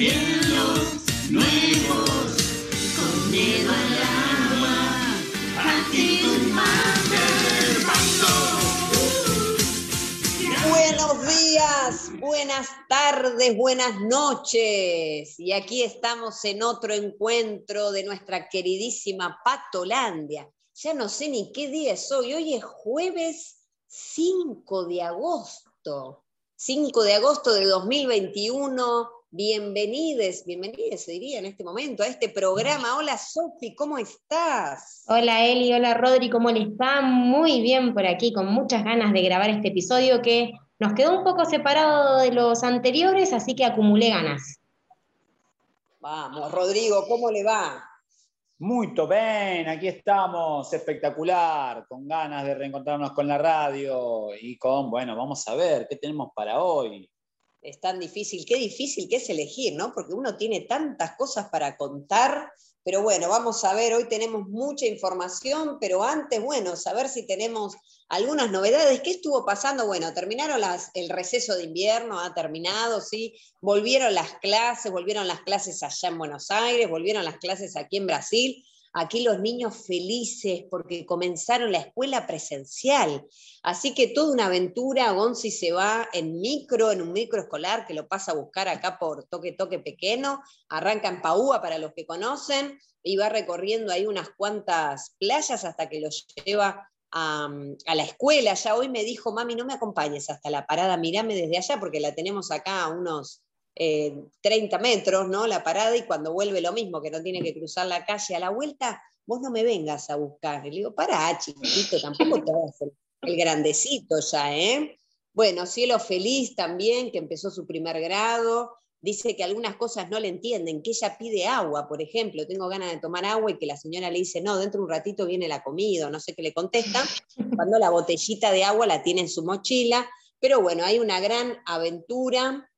nuevos, Buenos días, buenas tardes, buenas noches. Y aquí estamos en otro encuentro de nuestra queridísima Patolandia. Ya no sé ni qué día es hoy. Hoy es jueves 5 de agosto. 5 de agosto de 2021. Bienvenides, bienvenides, se diría en este momento, a este programa. Hola Sofi, ¿cómo estás? Hola Eli, hola Rodri, ¿cómo les va? Muy bien por aquí, con muchas ganas de grabar este episodio que nos quedó un poco separado de los anteriores, así que acumulé ganas. Vamos, Rodrigo, ¿cómo le va? Muy bien, aquí estamos, espectacular, con ganas de reencontrarnos con la radio y con, bueno, vamos a ver, ¿qué tenemos para hoy? Es tan difícil, qué difícil que es elegir, ¿no? Porque uno tiene tantas cosas para contar, pero bueno, vamos a ver, hoy tenemos mucha información, pero antes, bueno, saber si tenemos algunas novedades. ¿Qué estuvo pasando? Bueno, terminaron las, el receso de invierno, ha terminado, ¿sí? Volvieron las clases, volvieron las clases allá en Buenos Aires, volvieron las clases aquí en Brasil. Aquí los niños felices porque comenzaron la escuela presencial. Así que toda una aventura, Gonzi se va en micro, en un micro escolar que lo pasa a buscar acá por Toque Toque Pequeño, arranca en Paúa para los que conocen, y va recorriendo ahí unas cuantas playas hasta que lo lleva a, a, la escuela. Ya hoy me dijo, mami, no me acompañes hasta la parada, mirame desde allá porque la tenemos acá a unos 30 eh, metros, ¿no? La parada y cuando vuelve lo mismo, que no tiene que cruzar la calle a la vuelta, vos no me vengas a buscar. Y le digo, para, chiquitito, tampoco te vas hacer el grandecito ya, ¿eh? Bueno, Cielo Feliz también, que empezó su primer grado, dice que algunas cosas no le entienden, que ella pide agua, por ejemplo, tengo ganas de tomar agua y que la señora le dice, no, dentro de un ratito viene la comida, no sé qué le contesta, cuando la botellita de agua la tiene en su mochila, pero bueno, hay una gran aventura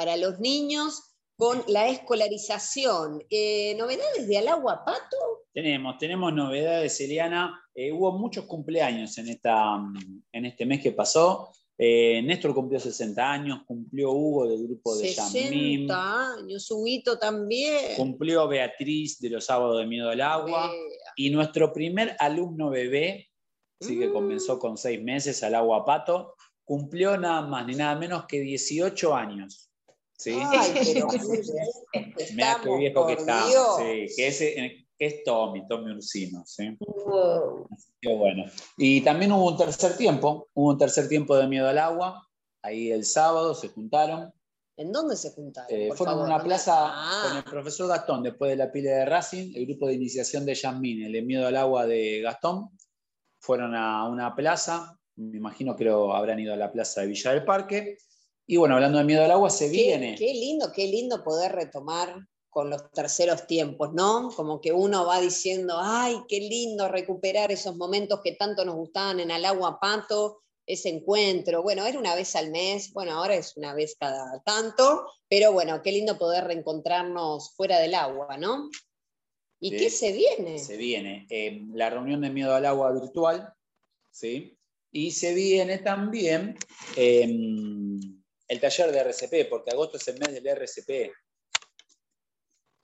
para los niños con la escolarización. Eh, ¿Novedades de Alagua Pato? Tenemos, tenemos novedades, Eliana. Eh, hubo muchos cumpleaños en, esta, en este mes que pasó. Eh, Néstor cumplió 60 años, cumplió Hugo del grupo de 60 años, Huguito también. Cumplió Beatriz de los sábados de Miedo al Agua. Y nuestro primer alumno bebé, sí que comenzó con seis meses al agua pato, cumplió nada más ni nada menos que 18 años. ¿Sí? Ay, pero Mira qué viejo que está. Sí, que, ese, que es Tommy, Tommy Ursino. ¿sí? Wow. Qué bueno. Y también hubo un tercer tiempo, hubo un tercer tiempo de miedo al agua. Ahí el sábado se juntaron. ¿En dónde se juntaron? Eh, fueron a una plaza Ah, con el profesor Gastón, después de la pila de Racing, el grupo de iniciación de Yasmín, el de miedo al agua de Gastón. Fueron a una plaza, me imagino que lo habrán ido a la plaza de Villa del Parque. Y bueno, hablando de miedo al agua, se qué, viene. qué lindo, qué lindo poder retomar con los terceros tiempos, ¿no? Como que uno va diciendo, ay, qué lindo recuperar esos momentos que tanto nos gustaban en Alagua Pato, ese encuentro. Bueno, era una vez al mes, bueno, ahora es una vez cada tanto, pero bueno, qué lindo poder reencontrarnos fuera del agua, ¿no? ¿Y qué se viene? Se viene eh, la reunión de miedo al agua virtual, ¿sí? Y se viene también eh, el taller de RCP, porque agosto es el mes del RCP.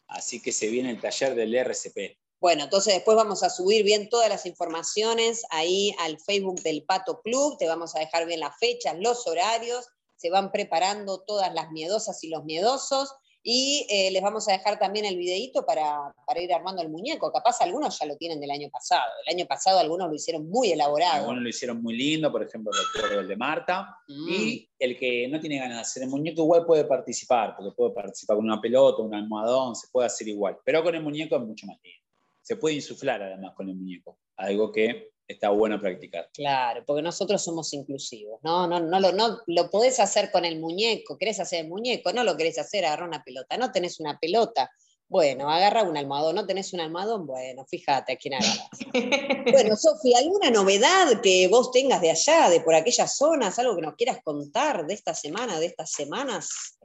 Así que se viene el taller del RCP. Bueno, entonces después vamos a subir bien todas las informaciones ahí al Facebook del Pato Club, te vamos a dejar bien las fechas, los horarios, se van preparando todas las miedosas y los miedosos y eh, les vamos a dejar también el videíto para, para ir armando el muñeco. Capaz algunos ya lo tienen del año pasado, el año pasado algunos lo hicieron muy elaborado. Algunos lo hicieron muy lindo, por ejemplo, recuerdo el de Marta. Mm. Y el que no tiene ganas de hacer el muñeco igual puede participar, porque puede participar con una pelota, un almohadón, se puede hacer igual. Pero con el muñeco es mucho más lindo. Se puede insuflar además con el muñeco, algo que está bueno practicar. Claro, porque nosotros somos inclusivos, ¿no? No, no, lo, no lo podés hacer con el muñeco, querés hacer el muñeco, no lo querés hacer, agarrar una pelota, no tenés una pelota, bueno, agarra un almohadón, no tenés un almohadón, bueno, fíjate a quién agarras. bueno, Sofía, ¿alguna novedad que vos tengas de allá, de por aquellas zonas, algo que nos quieras contar de esta semana, de estas semanas?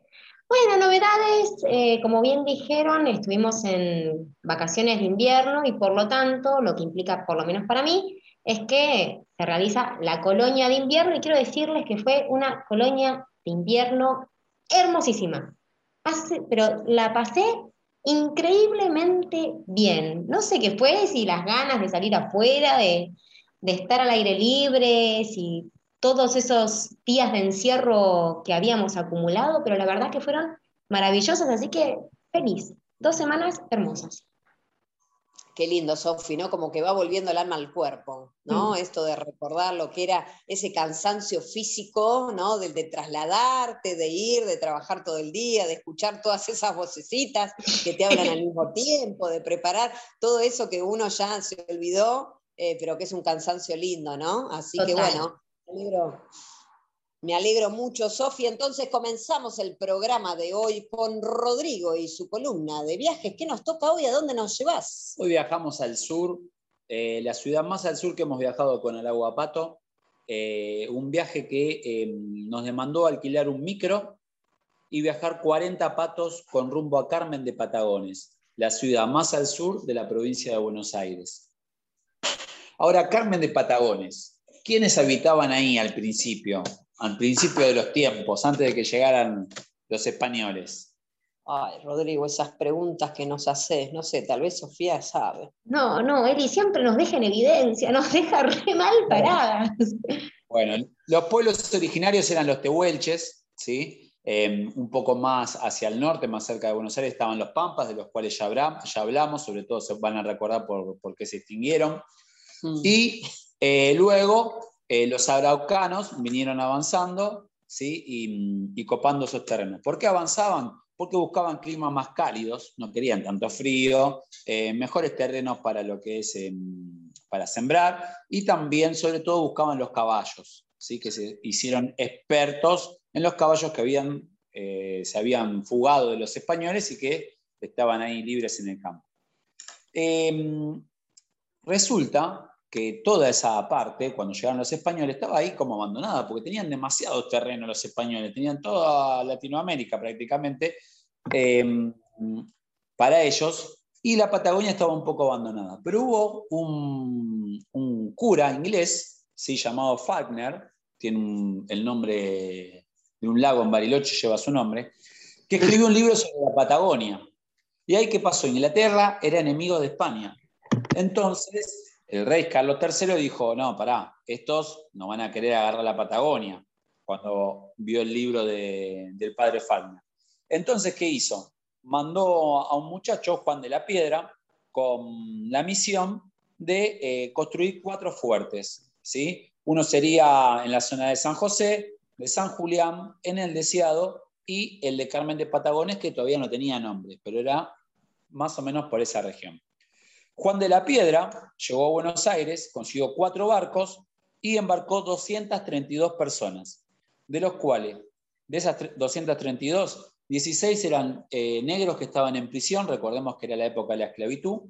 Bueno, novedades, eh, como bien dijeron, estuvimos en vacaciones de invierno y por lo tanto, lo que implica, por lo menos para mí, es que se realiza la colonia de invierno y quiero decirles que fue una colonia de invierno hermosísima. pero la pasé increíblemente bien. No sé qué fue, si las ganas de salir afuera, de, estar al aire libre, si todos esos días de encierro que habíamos acumulado, pero la verdad que fueron maravillosas, así que feliz. Dos semanas hermosas. Qué lindo, Sofi, ¿no? Como que va volviendo el alma al cuerpo, ¿no? Mm. Esto de recordar lo que era ese cansancio físico, ¿no? De, de, trasladarte, de ir, de trabajar todo el día, de escuchar todas esas vocecitas que te hablan al mismo tiempo, de preparar todo eso que uno ya se olvidó, eh, pero que es un cansancio lindo, ¿no? Así que bueno, me alegro mucho, Sofía. Entonces comenzamos el programa de hoy con Rodrigo y su columna de viajes. ¿Qué nos toca hoy? ¿A dónde nos llevas? Hoy viajamos al sur, eh, la ciudad más al sur que hemos viajado con el Aguapato. Eh, un viaje que eh, nos demandó alquilar un micro y viajar 40 patos con rumbo a Carmen de Patagones, la ciudad más al sur de la provincia de Buenos Aires. Ahora, Carmen de Patagones, ¿quiénes habitaban ahí al principio? Al principio de los tiempos, antes de que llegaran los españoles? Ay, Rodrigo, esas preguntas que nos haces, no sé, tal vez Sofía sabe. No, no, Eli siempre nos deja en evidencia, nos deja re mal paradas. Bueno, los pueblos originarios eran los tehuelches, ¿sí? Em, un poco más hacia el norte, más cerca de Buenos Aires, estaban los Pampas, de los cuales ya, hablamos, sobre todo se van a recordar por, qué se extinguieron. Mm. Y eh, luego eh, los araucanos vinieron avanzando ¿sí? y, copando esos terrenos. ¿Por qué avanzaban? Porque buscaban climas más cálidos, no querían tanto frío, eh, mejores terrenos para lo que es em, para sembrar y también, sobre todo, buscaban los caballos, ¿sí? que se hicieron expertos en los caballos que habían, eh, se habían fugado de los españoles y que estaban ahí libres en el campo. Em, resulta que toda esa parte, cuando llegaron los españoles, estaba ahí como abandonada, porque tenían demasiado terreno los españoles, tenían toda Latinoamérica prácticamente em, para ellos, y la Patagonia estaba un poco abandonada. Pero hubo un, cura inglés, ¿sí? llamado Falkner, tiene el nombre de un lago en Bariloche, lleva su nombre, que escribió un libro sobre la Patagonia. Y ahí, ¿qué pasó? Inglaterra era enemigo de España. Entonces, el rey Carlos III dijo, no, pará, estos no van a querer agarrar la Patagonia, cuando vio el libro del padre Falna. Entonces, ¿qué hizo? Mandó a un muchacho, Juan de la Piedra, con la misión de eh, construir cuatro fuertes. ¿sí? Uno sería en la zona de San José, de San Julián, en el Deseado, y el de Carmen de Patagones, que todavía no tenía nombre, pero era más o menos por esa región. Juan de la Piedra llegó a Buenos Aires, consiguió cuatro barcos y embarcó 232 personas, de los cuales, de esas 232, 16 eran eh, negros que estaban en prisión, recordemos que era la época de la esclavitud,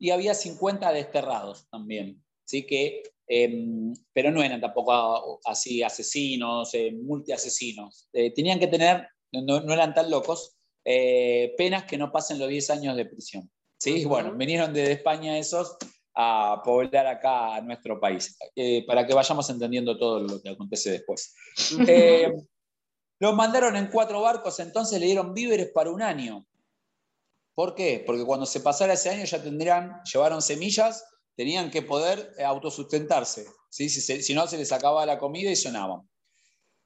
y había 50 desterrados también, ¿sí? que, em, pero no eran tampoco así asesinos, eh, multiasesinos. Eh, tenían que tener, no, no, eran tan locos, penas que no pasen los 10 años de prisión. ¿Sí? Bueno, vinieron desde España esos a poblar acá a nuestro país, eh, para que vayamos entendiendo todo lo que acontece después. Eh, los mandaron en cuatro barcos, entonces le dieron víveres para un año. ¿Por qué? Porque cuando se pasara ese año ya tendrían, llevaron semillas, tenían que poder eh, autosustentarse, ¿sí? si, si no se les acababa la comida y sonaban.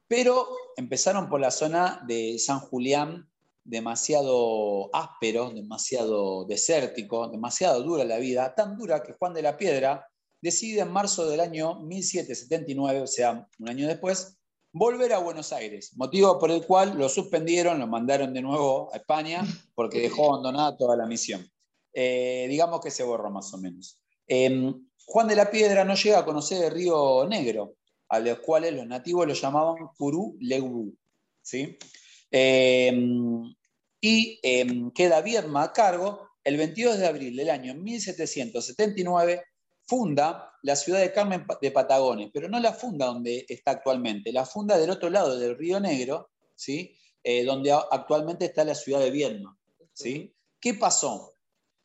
Pero empezaron por la zona de San Julián demasiado áspero, demasiado desértico, demasiado dura la vida, tan dura que Juan de la Piedra decide en marzo del año 1779, o sea, un año después, volver a Buenos Aires, motivo por el cual lo suspendieron, lo mandaron de nuevo a España porque dejó abandonada toda la misión. Eh, digamos que se borró más o menos. Em, Juan de la Piedra no llega a conocer el río Negro, a los cuales los nativos lo llamaban Curú. ¿sí? Em, y em, queda Viedma a cargo. El 22 de abril del año 1779 funda la ciudad de Carmen de Patagones, pero no la funda donde está actualmente, la funda del otro lado del Río Negro, ¿sí? Eh, donde actualmente está la ciudad de Viedma. ¿sí? ¿Qué pasó?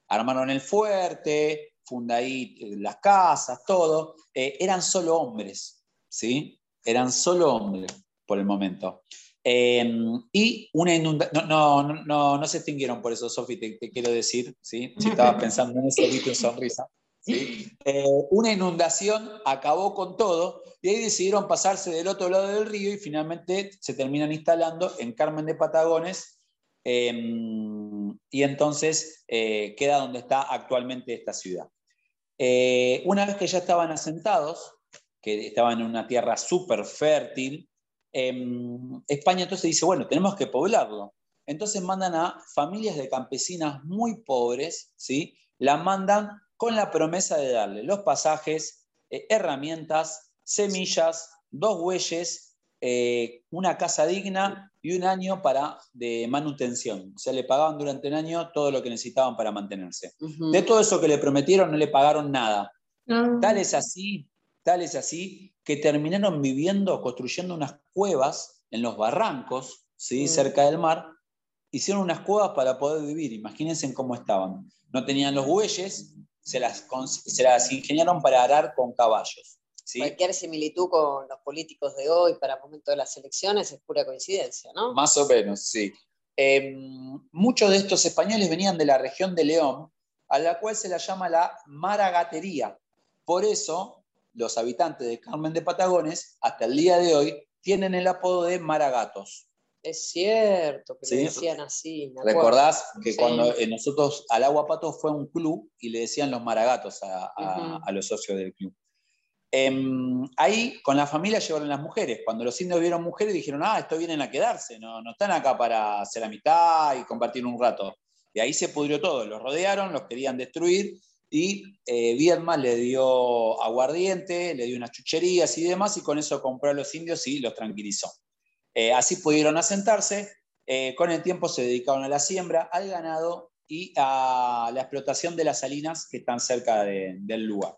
Armaron el fuerte, funda ahí eh, las casas, todo. Eh, eran solo hombres, ¿sí? Eran solo hombres por el momento. Em, y una inundación, no, no, no, no, se extinguieron por eso, Sofi, te, quiero decir, ¿sí? si estabas pensando en eso, viste sonrisa. Eh, una inundación acabó con todo y ahí decidieron pasarse del otro lado del río y finalmente se terminan instalando en Carmen de Patagones em, y entonces eh, queda donde está actualmente esta ciudad. Eh, una vez que ya estaban asentados, que estaban en una tierra súper fértil, España entonces dice, bueno, tenemos que poblarlo. Entonces mandan a familias de campesinas muy pobres, ¿sí? La mandan con la promesa de darle los pasajes, eh, herramientas, semillas, dos bueyes, eh, una casa digna y un año para, de manutención. O sea, le pagaban durante un año todo lo que necesitaban para mantenerse. De todo eso que le prometieron, no le pagaron nada. Ah. Tal es así, tal es así, que terminaron viviendo, construyendo unas cuevas en los barrancos, ¿sí? Mm. cerca del mar. Hicieron unas cuevas para poder vivir. Imagínense cómo estaban. No tenían los bueyes, se las, se las ingeniaron para arar con caballos. Cualquier similitud con los políticos de hoy para el momento de las elecciones es pura coincidencia, ¿no? Más o menos, sí. Em, muchos de estos españoles venían de la región de León, a la cual se la llama la maragatería. Por eso, los habitantes de Carmen de Patagones, hasta el día de hoy, tienen el apodo de maragatos. Es cierto, que le decían así. ¿Recordás que cuando eh, nosotros al Agua Pato fue un club y le decían los maragatos a, los socios del club? Em, ahí con la familia llevaron las mujeres. Cuando los indios vieron mujeres dijeron, ah, esto vienen a quedarse, no, no están acá para hacer amistad y compartir un rato. Y ahí se pudrió todo, los rodearon, los querían destruir y eh, le dio aguardiente, le dio unas chucherías y demás y con eso compró a los indios y los tranquilizó. Eh, así pudieron asentarse, eh, con el tiempo se dedicaron a la siembra, al ganado y a la explotación de las salinas que están cerca del lugar.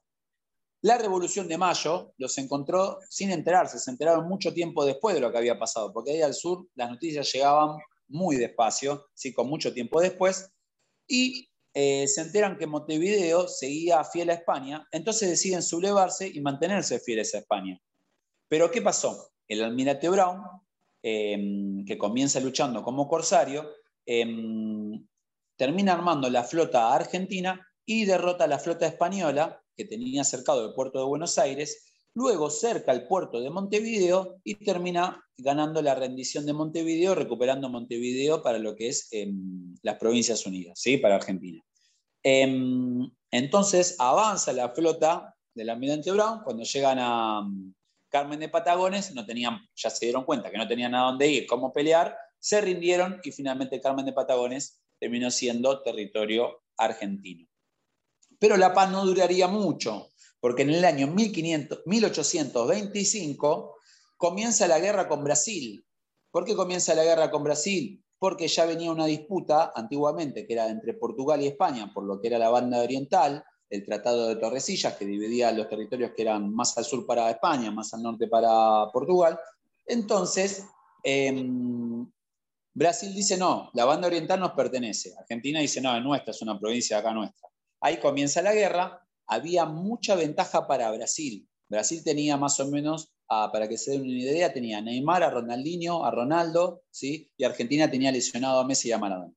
La Revolución de Mayo los encontró sin enterarse, se enteraron mucho tiempo después de lo que había pasado, porque ahí al sur las noticias llegaban muy despacio, ¿sí? con mucho tiempo después, y eh, se enteran que Montevideo seguía fiel a España, entonces deciden sublevarse y mantenerse fieles a España. Pero ¿qué pasó? El almirante Brown Em, que comienza luchando como corsario, em, termina armando la flota argentina y derrota a la flota española que tenía cercado el puerto de Buenos Aires, luego cerca el puerto de Montevideo y termina ganando la rendición de Montevideo, recuperando Montevideo para lo que es em, las Provincias Unidas, ¿sí? para Argentina. entonces avanza la flota del almirante Brown cuando llegan a, Carmen de Patagones no tenían, ya se dieron cuenta que no tenían a dónde ir, cómo pelear, se rindieron y finalmente Carmen de Patagones terminó siendo territorio argentino. Pero la paz no duraría mucho, porque en el año 1500, 1825 comienza la guerra con Brasil. ¿Por qué comienza la guerra con Brasil? Porque ya venía una disputa antiguamente que era entre Portugal y España por lo que era la banda oriental, el Tratado de Torrecillas, que dividía los territorios que eran más al sur para España, más al norte para Portugal. Entonces, em, Brasil dice, no, la banda oriental nos pertenece. Argentina dice, no, es nuestra, es una provincia acá nuestra. Ahí comienza la guerra, había mucha ventaja para Brasil. Brasil tenía más o menos, ah, para que se den una idea, tenía a Neymar, a Ronaldinho, a Ronaldo, ¿sí? y Argentina tenía lesionado a Messi y a Maradona.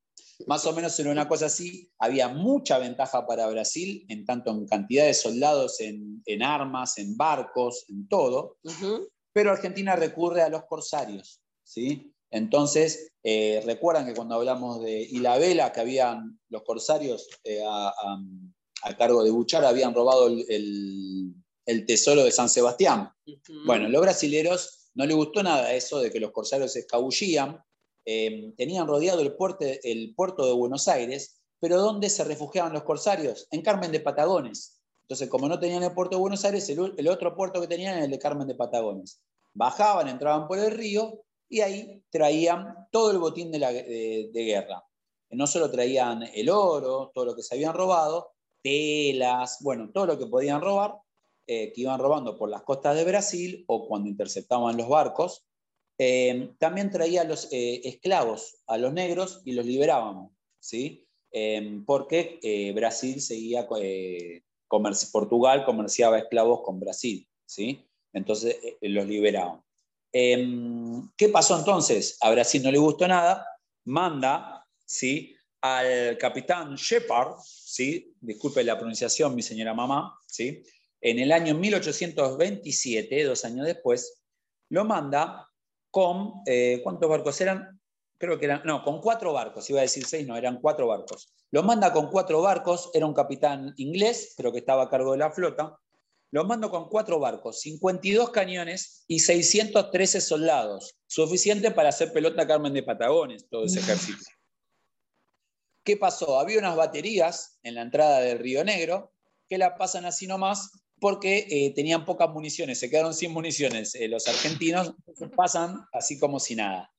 Más o menos en una cosa así, había mucha ventaja para Brasil, en tanto en cantidad de soldados, en, armas, en barcos, en todo, pero Argentina recurre a los corsarios. ¿sí? Entonces, eh, recuerdan que cuando hablamos de Ilabela, que habían los corsarios eh, a, cargo de Buchar, habían robado el, tesoro de San Sebastián. Bueno, los brasileros no les gustó nada eso de que los corsarios se escabullían, Em, tenían rodeado el puerto, el puerto de Buenos Aires, pero ¿dónde se refugiaban los corsarios? En Carmen de Patagones. Entonces, como no tenían el puerto de Buenos Aires, el, otro puerto que tenían era el de Carmen de Patagones. Bajaban, entraban por el río y ahí traían todo el botín de, la, de, guerra. No solo traían el oro, todo lo que se habían robado, telas, bueno, todo lo que podían robar, eh, que iban robando por las costas de Brasil o cuando interceptaban los barcos, Em, también traía los eh, esclavos, a los negros, y los liberábamos, ¿sí? Porque eh, Brasil seguía, eh, Portugal comerciaba esclavos con Brasil, ¿sí? Entonces los liberaban. ¿Qué pasó entonces? A Brasil no le gustó nada, manda ¿sí? Al capitán Shepard, ¿sí? disculpe la pronunciación, mi señora mamá, ¿sí? en el año 1827, dos años después, lo manda con, eh, ¿cuántos barcos eran? Creo que eran, no, con cuatro barcos, iba a decir seis, no, eran cuatro barcos. Lo manda con cuatro barcos, era un capitán inglés, pero que estaba a cargo de la flota, los mando con cuatro barcos, 52 cañones y 613 soldados, suficiente para hacer pelota Carmen de Patagones, todo ese ejército. ¿Qué pasó? Había unas baterías en la entrada del Río Negro que la pasan así nomás porque eh, tenían pocas municiones, se quedaron sin municiones eh, los argentinos, pasan así como si nada.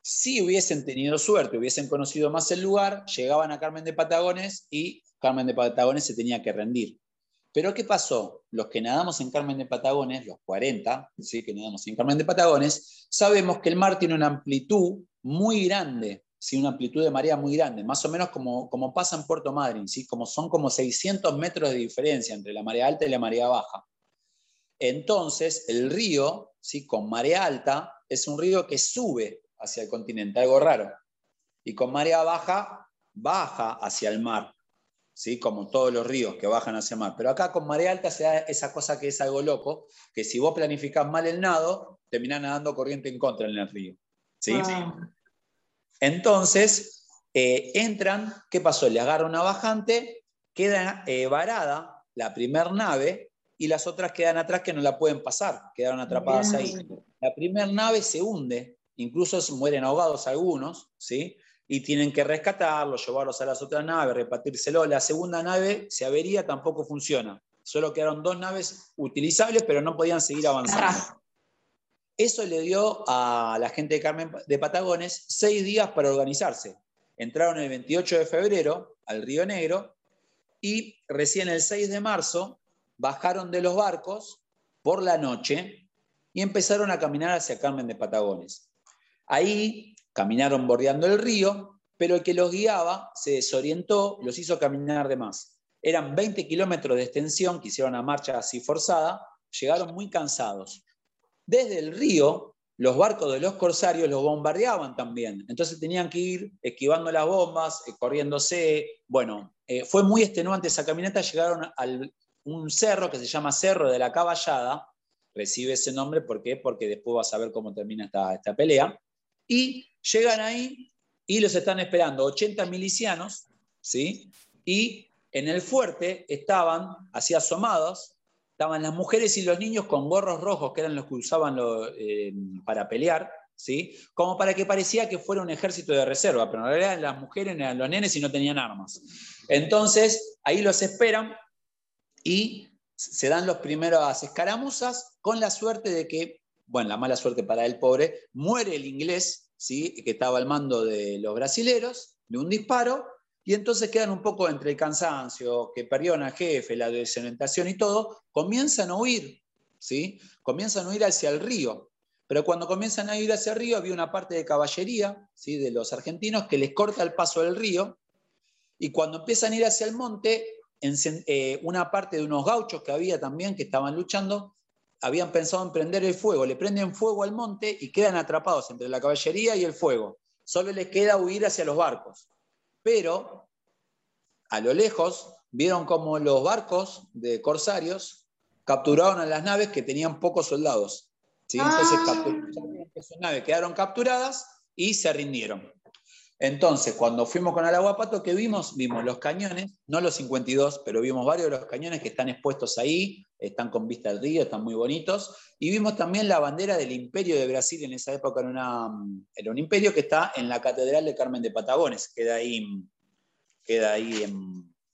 Si hubiesen tenido suerte, hubiesen conocido más el lugar, llegaban a Carmen de Patagones y Carmen de Patagones se tenía que rendir. Pero ¿qué pasó? Los que nadamos en Carmen de Patagones, los 40, ¿sí? que nadamos en Carmen de Patagones, sabemos que el mar tiene una amplitud muy grande, ¿sí? una amplitud de marea muy grande, más o menos como, como pasa en Puerto Madryn, ¿sí? como son como 600 metros de diferencia entre la marea alta y la marea baja. Entonces, el río, ¿sí? con marea alta, es un río que sube hacia el continente, algo raro. Y con marea baja, baja hacia el mar. ¿sí? como todos los ríos que bajan hacia el mar. Pero acá con marea alta se da esa cosa que es algo loco, que si vos planificás mal el nado, terminás nadando corriente en contra en el río. ¿sí? Entonces, eh, entran, ¿qué pasó? Le agarra una bajante, queda eh, varada la primer nave y las otras quedan atrás que no la pueden pasar, quedaron atrapadas ahí. La primera nave se hunde, incluso mueren ahogados algunos, ¿sí? y tienen que rescatarlos, llevarlos a las otras naves, repartírselo. La segunda nave se avería, tampoco funciona. Solo quedaron dos naves utilizables, pero no podían seguir avanzando. Eso le dio a la gente de Carmen de Patagones seis días para organizarse. Entraron el 28 de febrero al Río Negro y recién el 6 de marzo bajaron de los barcos por la noche y empezaron a caminar hacia Carmen de Patagones. Ahí Caminaron bordeando el río, pero el que los guiaba se desorientó, los hizo caminar de más. Eran 20 kilómetros de extensión que hicieron una marcha así forzada, llegaron muy cansados. Desde el río, los barcos de los corsarios los bombardeaban también, entonces tenían que ir esquivando las bombas, eh, corriéndose. Bueno, eh, fue muy extenuante esa caminata, llegaron a un cerro que se llama Cerro de la Caballada, recibe ese nombre ¿por porque después vas a ver cómo termina esta, esta pelea, y Llegan ahí y los están esperando. 80 milicianos, ¿sí? Y en el fuerte estaban, así asomados, estaban las mujeres y los niños con gorros rojos, que eran los que usaban eh, para pelear, ¿sí? Como para que parecía que fuera un ejército de reserva, pero en realidad las mujeres eran los nenes y no tenían armas. Entonces, ahí los esperan y se dan los primeros escaramuzas con la suerte de que, bueno, la mala suerte para el pobre, muere el inglés que estaba al mando de los brasileros, de un disparo, y entonces quedan un poco entre el cansancio, que perdieron al jefe, la desorientación y todo, comienzan a huir, ¿sí? comienzan a huir hacia el río. Pero cuando comienzan a ir hacia el río, había una parte de caballería ¿sí? de los argentinos que les corta el paso del río, y cuando empiezan a ir hacia el monte, eh, una parte de unos gauchos que había también, que estaban luchando, habían pensado en prender el fuego, le prenden fuego al monte y quedan atrapados entre la caballería y el fuego. Solo les queda huir hacia los barcos. Pero a lo lejos vieron como los barcos de corsarios capturaron a las naves que tenían pocos soldados. Entonces ah. naves quedaron capturadas y se rindieron. Entonces, cuando fuimos con el aguapato, ¿qué vimos? Vimos los cañones, no los 52, pero vimos varios de los cañones que están expuestos ahí, están con vista al río, están muy bonitos. Y vimos también la bandera del Imperio de Brasil, en esa época era, un imperio que está en la Catedral de Carmen de Patagones, queda ahí, ahí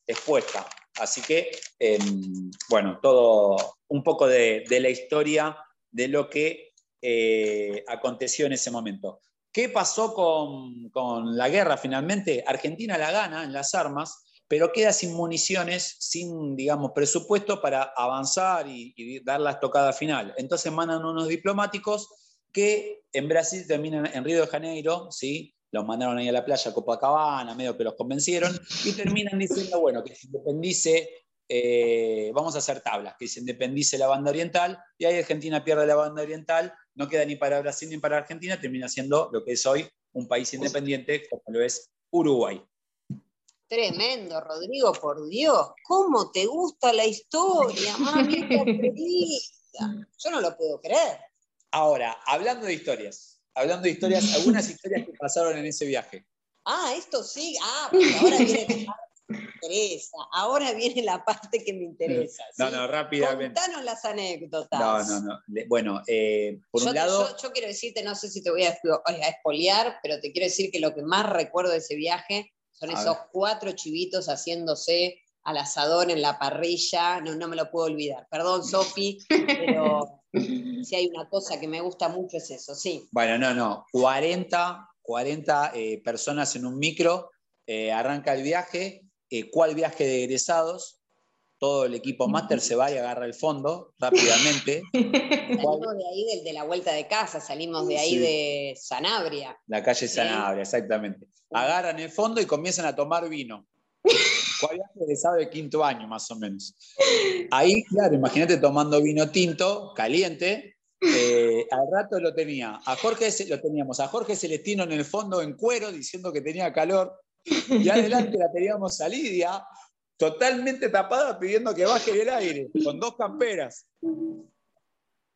expuesta. Así que, em, bueno, todo un poco de, la historia de lo que eh, aconteció en ese momento. ¿Qué pasó con, la guerra finalmente? Argentina la gana en las armas, pero queda sin municiones, sin, digamos, presupuesto para avanzar y, dar la estocada final. Entonces mandan unos diplomáticos que en Brasil terminan en Río de Janeiro, ¿sí? los mandaron ahí a la playa Copacabana, medio que los convencieron, y terminan diciendo, bueno, que se independice, eh, vamos a hacer tablas, que se independice la banda oriental, y ahí Argentina pierde la banda oriental no queda ni para Brasil ni para Argentina, termina siendo lo que es hoy un país independiente como lo es Uruguay. Tremendo, Rodrigo, por Dios. ¿Cómo te gusta la historia, mami? Yo no lo puedo creer. Ahora, hablando de historias, hablando de historias, algunas historias que pasaron en ese viaje. Ah, esto sí. Ah, porque ahora viene interesa. Ahora viene la parte que me interesa. No, no, rápidamente. Contanos las anécdotas. No, no, no. Bueno, eh, por yo, un lado. Yo, yo, quiero decirte, no sé si te voy a, a espoliar, pero te quiero decir que lo que más recuerdo de ese viaje son esos cuatro chivitos haciéndose al asador en la parrilla, no, no me lo puedo olvidar. Perdón, Sofi, pero si hay una cosa que me gusta mucho es eso, sí. Bueno, no, no, 40, 40 eh, personas en un micro, eh, arranca el viaje, eh, ¿cuál viaje de egresados? Todo el equipo máster se va y agarra el fondo rápidamente. salimos de ahí de, de, la vuelta de casa, salimos de ahí sí. de Sanabria. La calle Sanabria, exactamente. Agarran el fondo y comienzan a tomar vino. ¿Cuál viaje egresado de quinto año, más o menos? Ahí, claro, imagínate tomando vino tinto, caliente, eh, al rato lo tenía. A Jorge lo teníamos a Jorge Celestino en el fondo en cuero diciendo que tenía calor. Y adelante la teníamos a Lidia, totalmente tapada, pidiendo que baje el aire, con dos camperas.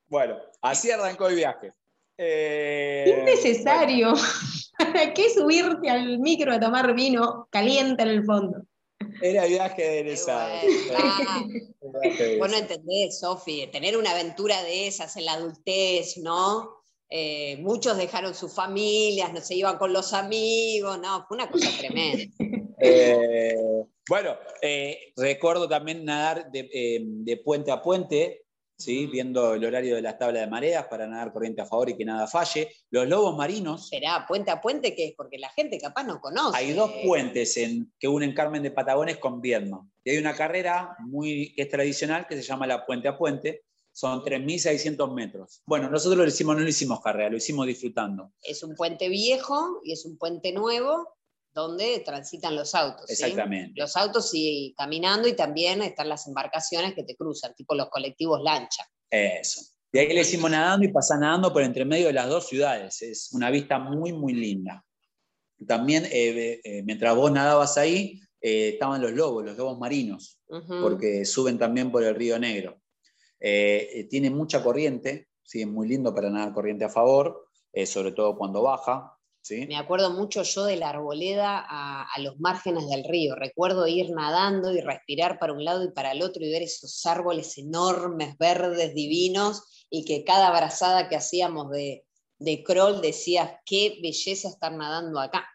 Bueno, así arrancó el viaje. Eh, Innecesario. ¿Para qué subirte al micro a tomar vino caliente en el fondo? Era viaje de egresado. Bueno, vos no entendés, Sofi, tener una aventura de esas en la adultez, ¿no? Eh, muchos dejaron sus familias, no se iban con los amigos, no, fue una cosa tremenda. Eh, bueno, eh, recuerdo también nadar de, de, puente a puente, ¿sí? viendo el horario de las tablas de mareas para nadar corriente a favor y que nada falle. Los lobos marinos. Será puente a puente, ¿qué es? Porque la gente capaz no conoce. Hay dos puentes en, que unen Carmen de Patagones con Viedma. Y hay una carrera muy que es tradicional que se llama la puente a puente. Son 3.600 metros. Bueno, nosotros lo hicimos, no lo hicimos carrera, lo hicimos disfrutando. Es un puente viejo y es un puente nuevo donde transitan los autos. Exactamente. ¿sí? Los autos sí caminando y también están las embarcaciones que te cruzan, tipo los colectivos lancha. Eso. Y ahí le hicimos nadando y pasar nadando por entre medio de las dos ciudades. Es una vista muy, muy linda. También, eh, eh, mientras vos nadabas ahí, eh, estaban los lobos, los lobos marinos, uh -huh. porque suben también por el Río Negro. Tiene mucha corriente, ¿sí? es muy lindo para nadar corriente a favor, sobre todo cuando baja. ¿Sí? Me acuerdo mucho yo de la arboleda a, a, los márgenes del río. Recuerdo ir nadando y respirar para un lado y para el otro y ver esos árboles enormes, verdes, divinos, y que cada abrazada que hacíamos de, de crawl decía, qué belleza estar nadando acá.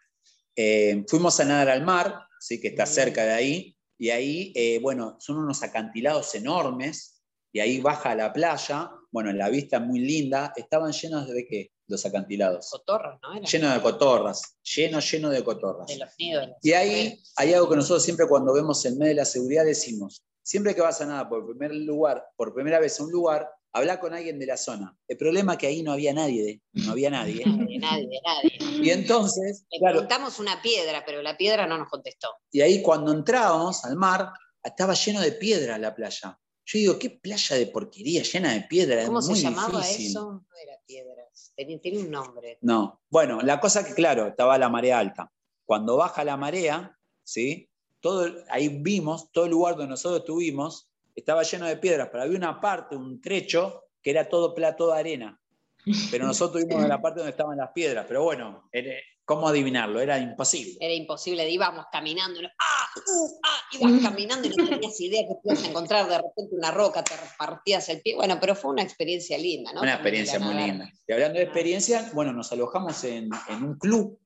Eh, fuimos a nadar al mar, ¿sí? que está cerca de ahí, y ahí, eh, bueno, son unos acantilados enormes, y ahí baja a la playa, bueno, la vista muy linda, estaban llenos de qué? los acantilados. Cotorras, ¿no? Era lleno de cotorras, lleno, lleno de cotorras. De los nidos. Y ahí hay algo que nosotros siempre cuando vemos el mes de la seguridad decimos, siempre que vas a nada por primer lugar, por primera vez a un lugar, habla con alguien de la zona. El problema es que ahí no había nadie, no había nadie. Nadie, nadie, nadie. Y entonces... Le claro, preguntamos una piedra, pero la piedra no nos contestó. Y ahí cuando entrábamos al mar, estaba lleno de piedra la playa. Yo digo, qué playa de porquería, llena de piedra. ¿Cómo se llamaba difícil. eso? No era piedras. Tenía, tenía, un nombre. No. Bueno, la cosa que, claro, estaba la marea alta. Cuando baja la marea, ¿sí? Todo, ahí vimos, todo el lugar donde nosotros estuvimos, estaba lleno de piedras, pero había una parte, un trecho, que era todo plato de arena. Pero nosotros tuvimos la parte donde estaban las piedras. Pero bueno, era, ¿cómo adivinarlo? Era imposible. Era imposible, íbamos caminando, ¡ah! Uh, ¡ah! ibas caminando y no tenías idea que ibas a encontrar de repente una roca, te repartías el pie. Bueno, pero fue una experiencia linda, ¿no? Una experiencia muy linda. Y hablando de experiencia, bueno, nos alojamos en, en un club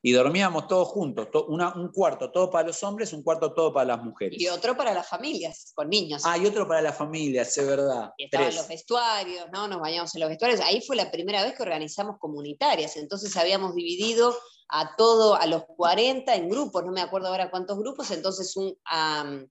y dormíamos todos juntos, to, una, un cuarto todo para los hombres, un cuarto todo para las mujeres. Y otro para las familias, con niños. Ah, y otro para las familias, es verdad. Y estaban los vestuarios, ¿no? Nos bañamos en los vestuarios. Ahí fue la primera vez que organizamos comunitarias, entonces habíamos dividido a todo, a los 40 en grupos, no me acuerdo ahora cuántos grupos, entonces un, um,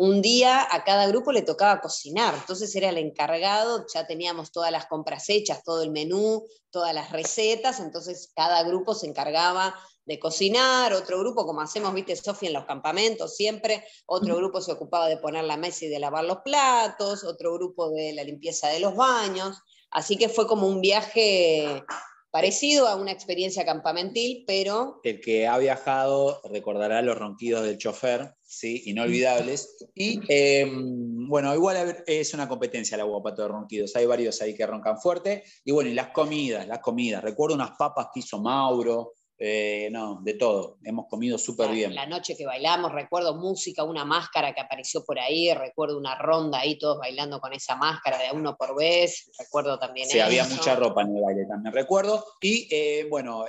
un día a cada grupo le tocaba cocinar, entonces era el encargado, ya teníamos todas las compras hechas, todo el menú, todas las recetas, entonces cada grupo se encargaba de cocinar, otro grupo, como hacemos, viste, Sofía, en los campamentos siempre, otro grupo se ocupaba de poner la mesa y de lavar los platos, otro grupo de la limpieza de los baños, Así que fue como un viaje parecido a una experiencia campamentil, pero... El que ha viajado recordará los ronquidos del chofer, ¿sí? inolvidables. Y em, bueno, igual es una competencia la guapato de ronquidos, hay varios ahí que roncan fuerte. Y bueno, y las comidas, las comidas. Recuerdo unas papas que hizo Mauro, eh, no, de todo. Hemos comido súper bien. La noche que bailamos, recuerdo música, una máscara que apareció por ahí, recuerdo una ronda ahí, todos bailando con esa máscara de a uno por vez, recuerdo también Sí, había mucha ropa en el baile también, recuerdo. Y eh, bueno...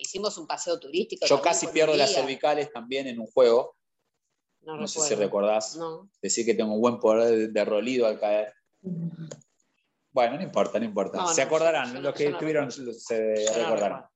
Hicimos un paseo turístico. Yo casi pierdo las cervicales también en un juego. No, sé si recordás. Decir que tengo un buen poder de, rolido al caer. Bueno, no importa, no importa. se acordarán, los que estuvieron se recordarán.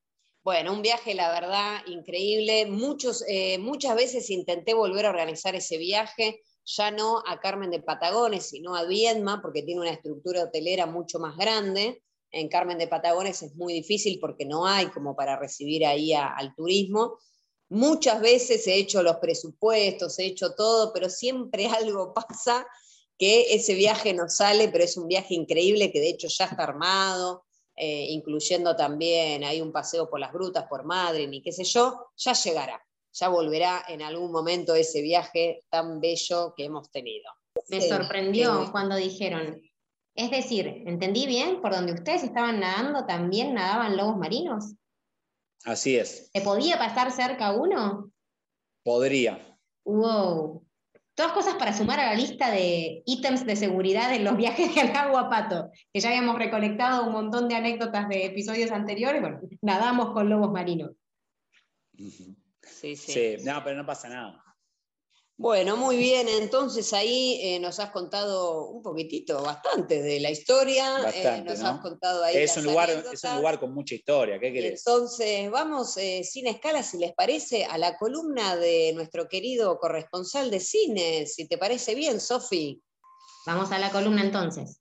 Bueno, un viaje, la verdad, increíble. Muchos, eh, muchas veces intenté volver a organizar ese viaje, ya no a Carmen de Patagones, sino a Viedma, porque tiene una estructura hotelera mucho más grande. En Carmen de Patagones es muy difícil porque no hay como para recibir ahí al turismo. Muchas veces he hecho los presupuestos, he hecho todo, pero siempre algo pasa que ese viaje no sale, pero es un viaje increíble que de hecho ya está armado, eh, incluyendo también hay un paseo por las grutas, por Madrid, ni qué sé yo, ya llegará, ya volverá en algún momento ese viaje tan bello que hemos tenido. Me sorprendió cuando dijeron, es decir, ¿entendí bien? ¿Por donde ustedes estaban nadando también nadaban lobos marinos? Así es. ¿Se podía pasar cerca uno? Podría. Wow. Todas cosas para sumar a la lista de ítems de seguridad en los viajes de agua Pato, que ya habíamos recolectado un montón de anécdotas de episodios anteriores. Bueno, nadamos con lobos marinos. Sí, sí. sí. no, pero no pasa nada. Bueno, muy bien, entonces ahí eh, nos has contado un poquitito, bastante de la historia, eh, nos has contado ahí. Es un, lugar, es un lugar con mucha historia, ¿qué querés? Entonces, vamos eh, sin escala, si les parece, a la columna de nuestro querido corresponsal de cine, si te parece bien, Sofi. Vamos a la columna entonces.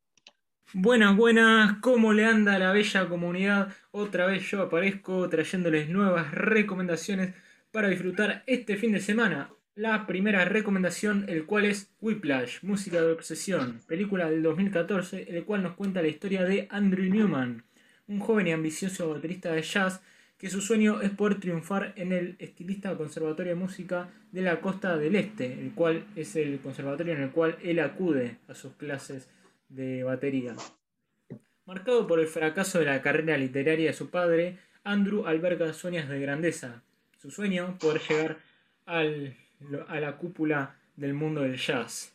Buenas, buenas, ¿cómo le anda a la bella comunidad? Otra vez yo aparezco trayéndoles nuevas recomendaciones para disfrutar este fin de semana la primera recomendación, el cual es Whiplash, Música de Obsesión, película del 2014, el cual nos cuenta la historia de Andrew Newman, un joven y ambicioso baterista de jazz que su sueño es poder triunfar en el estilista Conservatorio de Música de la Costa del Este, el cual es el conservatorio en el cual él acude a sus clases de batería. Marcado por el fracaso de la carrera literaria de su padre, Andrew alberga sueños de grandeza. Su sueño, poder llegar al a la cúpula del mundo del jazz.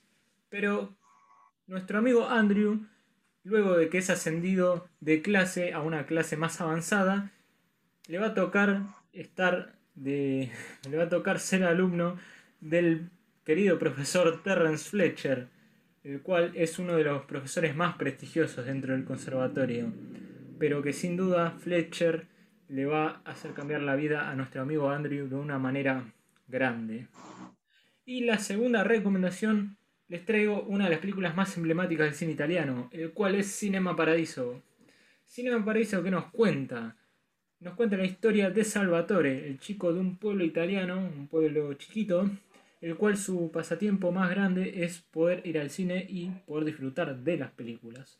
Pero nuestro amigo Andrew, luego de que es ascendido de clase a una clase más avanzada, le va a tocar estar de. le va a tocar ser alumno del querido profesor Terrence Fletcher, el cual es uno de los profesores más prestigiosos dentro del conservatorio. Pero que sin duda Fletcher le va a hacer cambiar la vida a nuestro amigo Andrew de una manera grande. Y la segunda recomendación, les traigo una de las películas más emblemáticas del cine italiano, el cual es Cinema Paradiso. Cinema Paradiso que nos cuenta, nos cuenta la historia de Salvatore, el chico de un pueblo italiano, un pueblo chiquito, el cual su pasatiempo más grande es poder ir al cine y poder disfrutar de las películas.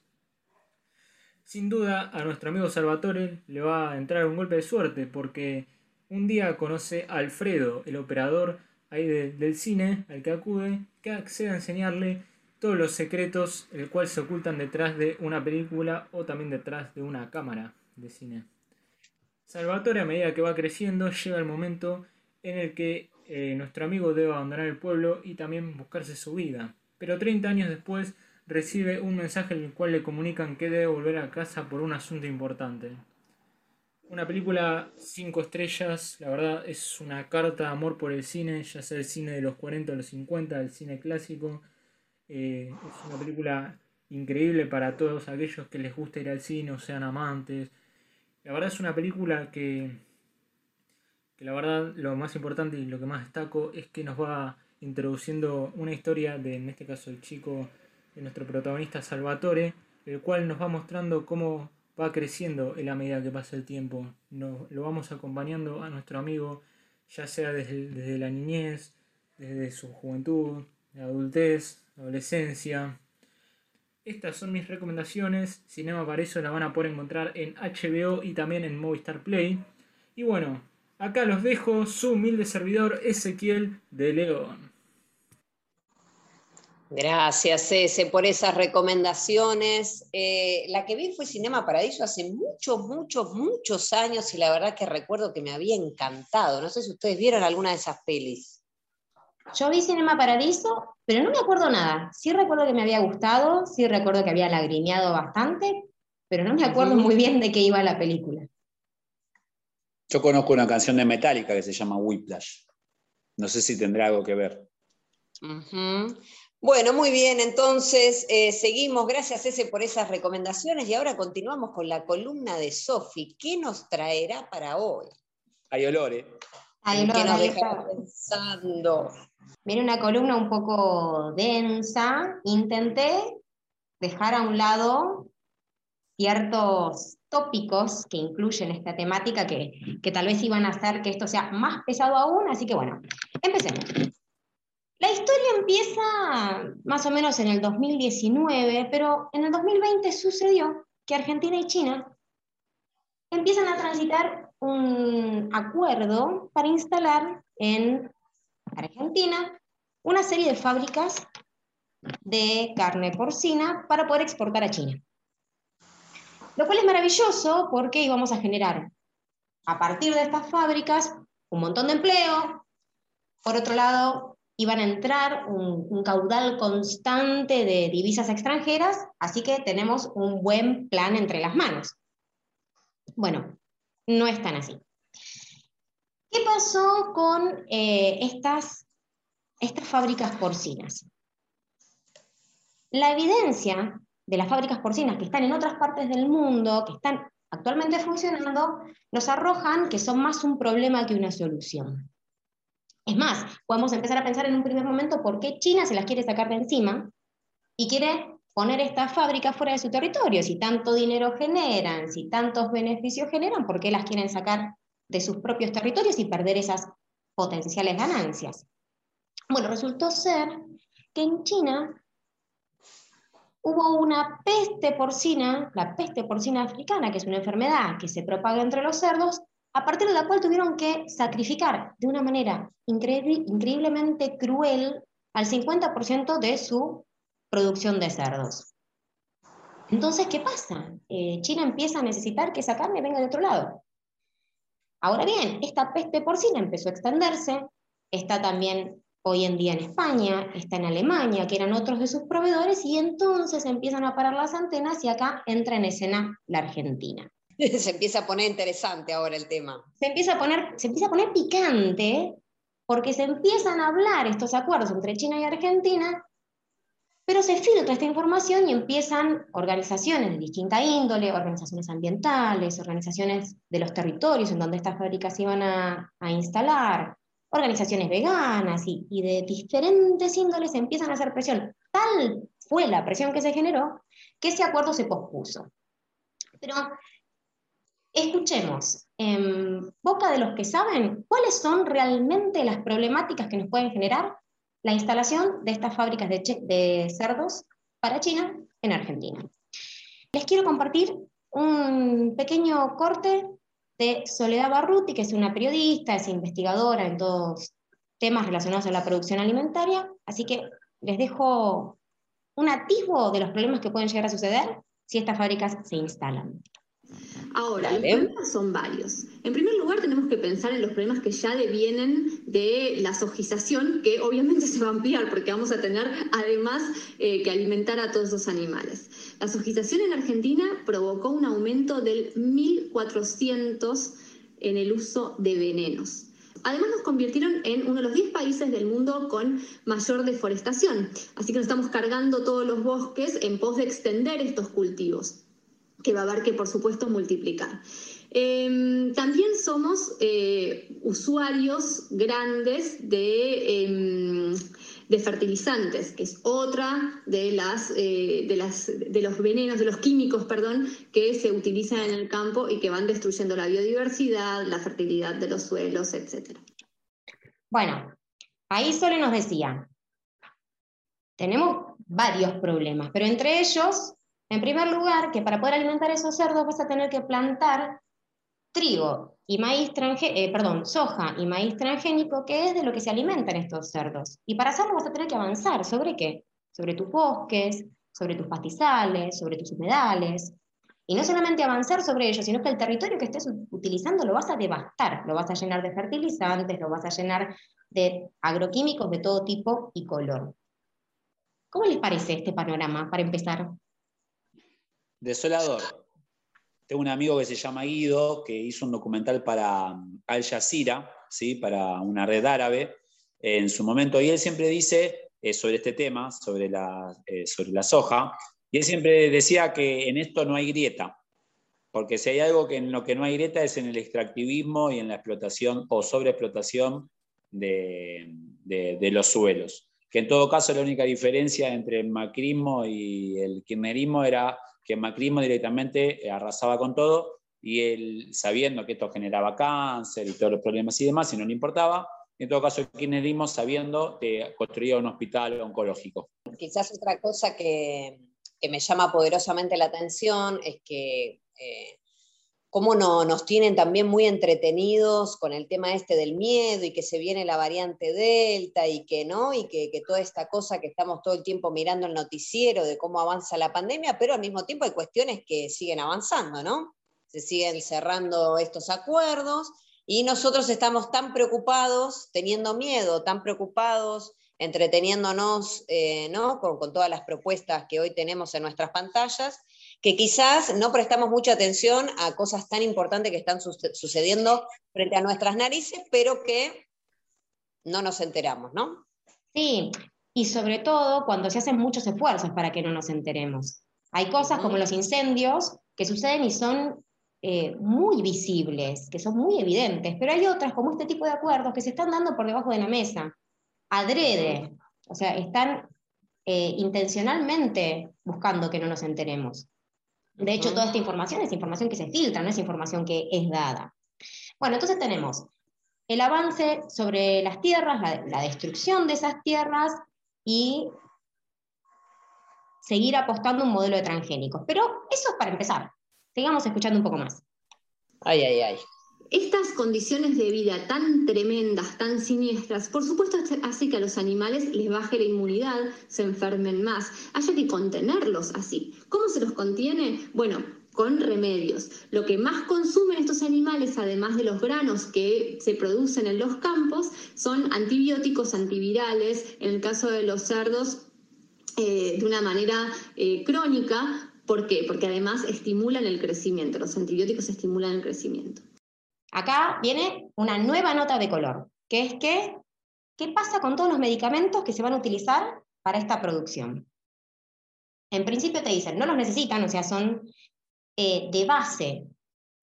Sin duda a nuestro amigo Salvatore le va a entrar un golpe de suerte porque un día conoce a Alfredo, el operador ahí del cine al que acude, que accede a enseñarle todos los secretos el cual se ocultan detrás de una película o también detrás de una cámara de cine. Salvatore a medida que va creciendo llega el momento en el que eh, nuestro amigo debe abandonar el pueblo y también buscarse su vida. Pero 30 años después recibe un mensaje en el cual le comunican que debe volver a casa por un asunto importante. Una película cinco estrellas, la verdad es una carta de amor por el cine, ya sea el cine de los 40 o los 50, el cine clásico. Eh, es una película increíble para todos aquellos que les gusta ir al cine o sean amantes. La verdad es una película que, que la verdad lo más importante y lo que más destaco es que nos va introduciendo una historia de, en este caso, el chico de nuestro protagonista Salvatore, el cual nos va mostrando cómo va creciendo en la medida que pasa el tiempo. Nos, lo vamos acompañando a nuestro amigo, ya sea desde, desde la niñez, desde su juventud, la adultez, adolescencia. Estas son mis recomendaciones. Cinema para eso la van a poder encontrar en HBO y también en Movistar Play. Y bueno, acá los dejo, su humilde servidor Ezequiel de León. Gracias, Ese, por esas recomendaciones. Eh, la que vi fue Cinema Paradiso hace muchos, muchos, muchos años y la verdad que recuerdo que me había encantado. No sé si ustedes vieron alguna de esas pelis. Yo vi Cinema Paradiso, pero no me acuerdo nada. Sí recuerdo que me había gustado, sí recuerdo que había lagrimeado bastante, pero no me acuerdo muy bien de qué iba la película. Yo conozco una canción de Metallica que se llama Whiplash. No sé si tendrá algo que ver. Bueno, muy bien, entonces eh, seguimos. Gracias, Ese, por esas recomendaciones y ahora continuamos con la columna de Sofi. ¿Qué nos traerá para hoy? Hay olores. Hay olor, ¿Qué nos dejará pensando? Viene una columna un poco densa. Intenté dejar a un lado ciertos tópicos que incluyen esta temática que, que tal vez iban a hacer que esto sea más pesado aún, así que bueno, empecemos. La historia empieza más o menos en el 2019, pero en el 2020 sucedió que Argentina y China empiezan a transitar un acuerdo para instalar en Argentina una serie de fábricas de carne porcina para poder exportar a China. Lo cual es maravilloso porque íbamos a generar a partir de estas fábricas un montón de empleo. Por otro lado, iban a entrar un, caudal constante de divisas extranjeras, así que tenemos un buen plan entre las manos. Bueno, no es tan así. ¿Qué pasó con eh, estas, estas fábricas porcinas? La evidencia de las fábricas porcinas que están en otras partes del mundo, que están actualmente funcionando, nos arrojan que son más un problema que una solución. Es más, podemos empezar a pensar en un primer momento por qué China se las quiere sacar de encima y quiere poner estas fábricas fuera de su territorio. Si tanto dinero generan, si tantos beneficios generan, ¿por qué las quieren sacar de sus propios territorios y perder esas potenciales ganancias? Bueno, resultó ser que en China hubo una peste porcina, la peste porcina africana, que es una enfermedad que se propaga entre los cerdos, a partir de la cual tuvieron que sacrificar de una manera increíblemente cruel al 50% de su producción de cerdos. Entonces, ¿qué pasa? Eh, China empieza a necesitar que esa carne venga de otro lado. Ahora bien, esta peste porcina empezó a extenderse, está también hoy en día en España, está en Alemania, que eran otros de sus proveedores, y entonces empiezan a parar las antenas y acá entra en escena la Argentina. se empieza a poner interesante ahora el tema. Se empieza a poner, se empieza a poner picante porque se empiezan a hablar estos acuerdos entre China y Argentina, pero se filtra esta información y empiezan organizaciones de distinta índole, organizaciones ambientales, organizaciones de los territorios en donde estas fábricas se iban a, instalar, organizaciones veganas y, y, de diferentes índoles empiezan a hacer presión. Tal fue la presión que se generó que ese acuerdo se pospuso. Pero escuchemos en boca de los que saben cuáles son realmente las problemáticas que nos pueden generar la instalación de estas fábricas de, cerdos para China en Argentina. Les quiero compartir un pequeño corte de Soledad Barruti, que es una periodista, es investigadora en todos temas relacionados a la producción alimentaria, así que les dejo un atisbo de los problemas que pueden llegar a suceder si estas fábricas se instalan. Ahora, los problemas son varios. En primer lugar, tenemos que pensar en los problemas que ya devienen de la sojización, que obviamente se va a ampliar porque vamos a tener además eh, que alimentar a todos esos animales. La sojización en Argentina provocó un aumento del 1.400 en el uso de venenos. Además nos convirtieron en uno de los 10 países del mundo con mayor deforestación, así que nos estamos cargando todos los bosques en pos de extender estos cultivos que va a haber que, por supuesto, multiplicar. Em, también somos eh, usuarios grandes de, em, de, fertilizantes, que es otra de, las, eh, de, las, de los venenos, de los químicos, perdón, que se utilizan en el campo y que van destruyendo la biodiversidad, la fertilidad de los suelos, etc. Bueno, ahí solo nos decía, tenemos varios problemas, pero entre ellos, en primer lugar, que para poder alimentar esos cerdos vas a tener que plantar trigo y maíz eh, soja y maíz transgénico, que es de lo que se alimentan estos cerdos. Y para hacerlo vas a tener que avanzar. ¿Sobre qué? Sobre tus bosques, sobre tus pastizales, sobre tus humedales. Y no solamente avanzar sobre ellos, sino que el territorio que estés utilizando lo vas a devastar, lo vas a llenar de fertilizantes, lo vas a llenar de agroquímicos de todo tipo y color. ¿Cómo les parece este panorama para empezar? Desolador. Tengo un amigo que se llama Guido, que hizo un documental para um, Al Jazeera, ¿sí? para una red árabe, en su momento, y él siempre dice eh, sobre este tema, sobre la, eh, sobre la soja, y él siempre decía que en esto no hay grieta, porque si hay algo que en lo que no hay grieta es en el extractivismo y en la explotación o sobreexplotación de, de los suelos. Que en todo caso la única diferencia entre el macrismo y el kirchnerismo era que Macrismo directamente eh, arrasaba con todo y él, sabiendo que esto generaba cáncer y todos los problemas y demás, y no le importaba, en todo caso el kirchnerismo sabiendo que construía un hospital oncológico. Quizás otra cosa que, me llama poderosamente la atención es que eh, cómo no, nos tienen también muy entretenidos con el tema este del miedo y que se viene la variante Delta y que no, y que, toda esta cosa que estamos todo el tiempo mirando el noticiero de cómo avanza la pandemia, pero al mismo tiempo hay cuestiones que siguen avanzando, ¿no? Se siguen cerrando estos acuerdos y nosotros estamos tan preocupados, teniendo miedo, tan preocupados, entreteniéndonos eh, ¿no? con todas las propuestas que hoy tenemos en nuestras pantallas que quizás no prestamos mucha atención a cosas tan importantes que están sucediendo frente a nuestras narices, pero que no nos enteramos, ¿no? Sí, y sobre todo cuando se hacen muchos esfuerzos para que no nos enteremos. Hay cosas como los incendios que suceden y son eh, muy visibles, que son muy evidentes, pero hay otras como este tipo de acuerdos que se están dando por debajo de la mesa, adrede, o sea, están eh, intencionalmente buscando que no nos enteremos. De hecho, toda esta información es información que se filtra, no es información que es dada. Bueno, entonces tenemos el avance sobre las tierras, la, destrucción de esas tierras y seguir apostando un modelo de transgénicos. Pero eso es para empezar. Sigamos escuchando un poco más. Ay, ay, ay estas condiciones de vida tan tremendas, tan siniestras, por supuesto hace que a los animales les baje la inmunidad, se enfermen más, haya que contenerlos así. ¿Cómo se los contiene? Bueno, con remedios. Lo que más consumen estos animales, además de los granos que se producen en los campos, son antibióticos antivirales, en el caso de los cerdos, eh, de una manera eh, crónica. ¿Por qué? Porque además estimulan el crecimiento, los antibióticos estimulan el crecimiento. Acá viene una nueva nota de color, que es que, ¿qué pasa con todos los medicamentos que se van a utilizar para esta producción? En principio te dicen, no los necesitan, o sea, son eh, de base.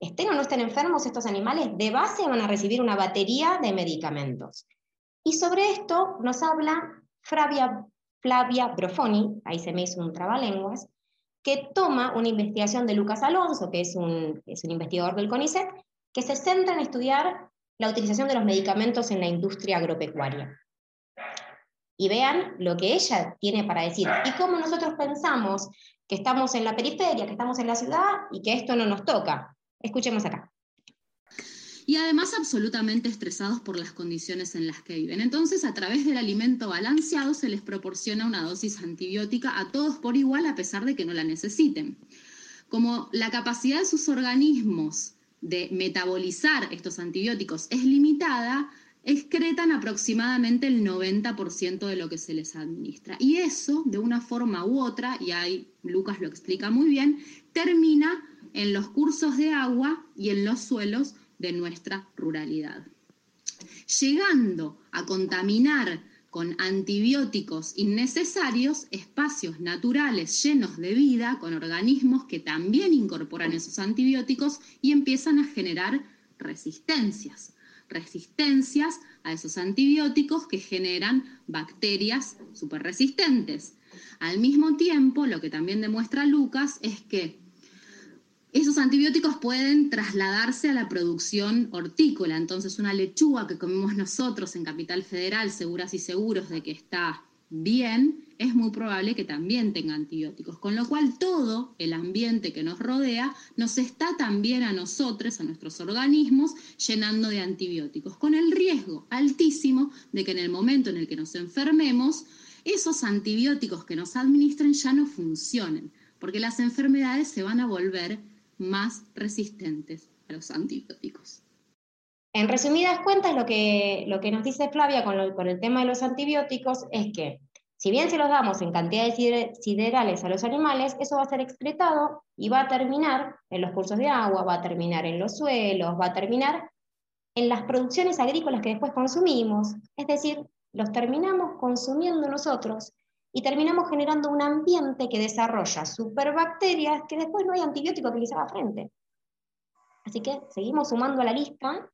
Estén o no estén enfermos estos animales, de base van a recibir una batería de medicamentos. Y sobre esto nos habla Flavia, Brofoni, ahí se me hizo un trabalenguas, que toma una investigación de Lucas Alonso, que es un, es un investigador del CONICET, que se centra en estudiar la utilización de los medicamentos en la industria agropecuaria. Y vean lo que ella tiene para decir y cómo nosotros pensamos que estamos en la periferia, que estamos en la ciudad y que esto no nos toca. Escuchemos acá y además absolutamente estresados por las condiciones en las que viven. Entonces, a través del alimento balanceado se les proporciona una dosis antibiótica a todos por igual a pesar de que no la necesiten. Como la capacidad de sus organismos de metabolizar estos antibióticos es limitada, excretan aproximadamente el 90% de lo que se les administra. Y eso, de una forma u otra, y ahí Lucas lo explica muy bien, termina en los cursos de agua y en los suelos de nuestra ruralidad. Llegando a contaminar con antibióticos innecesarios, espacios naturales llenos de vida, con organismos que también incorporan esos antibióticos y empiezan a generar resistencias. Resistencias a esos antibióticos que generan bacterias superresistentes. Al mismo tiempo, lo que también demuestra Lucas es que esos antibióticos pueden trasladarse a la producción hortícola. Entonces, una lechuga que comemos nosotros en Capital Federal, seguras y seguros de que está bien, es muy probable que también tenga antibióticos, con lo cual todo el ambiente que nos rodea nos está también a nosotros, a nuestros organismos, llenando de antibióticos, con el riesgo altísimo de que en el momento en el que nos enfermemos, esos antibióticos que nos administren ya no funcionen, porque las enfermedades se van a volver más resistentes a los antibióticos. En resumidas cuentas, lo que, lo que nos dice Flavia con, con el tema de los antibióticos es que si bien se los damos en cantidades siderales a los animales, eso va a ser excretado y va a terminar en los cursos de agua, va a terminar en los suelos, va a terminar en las producciones agrícolas que después consumimos. Es decir, los terminamos consumiendo nosotros y terminamos generando un ambiente que desarrolla superbacterias que después no hay antibiótico que les haga frente. Así que seguimos sumando a la lista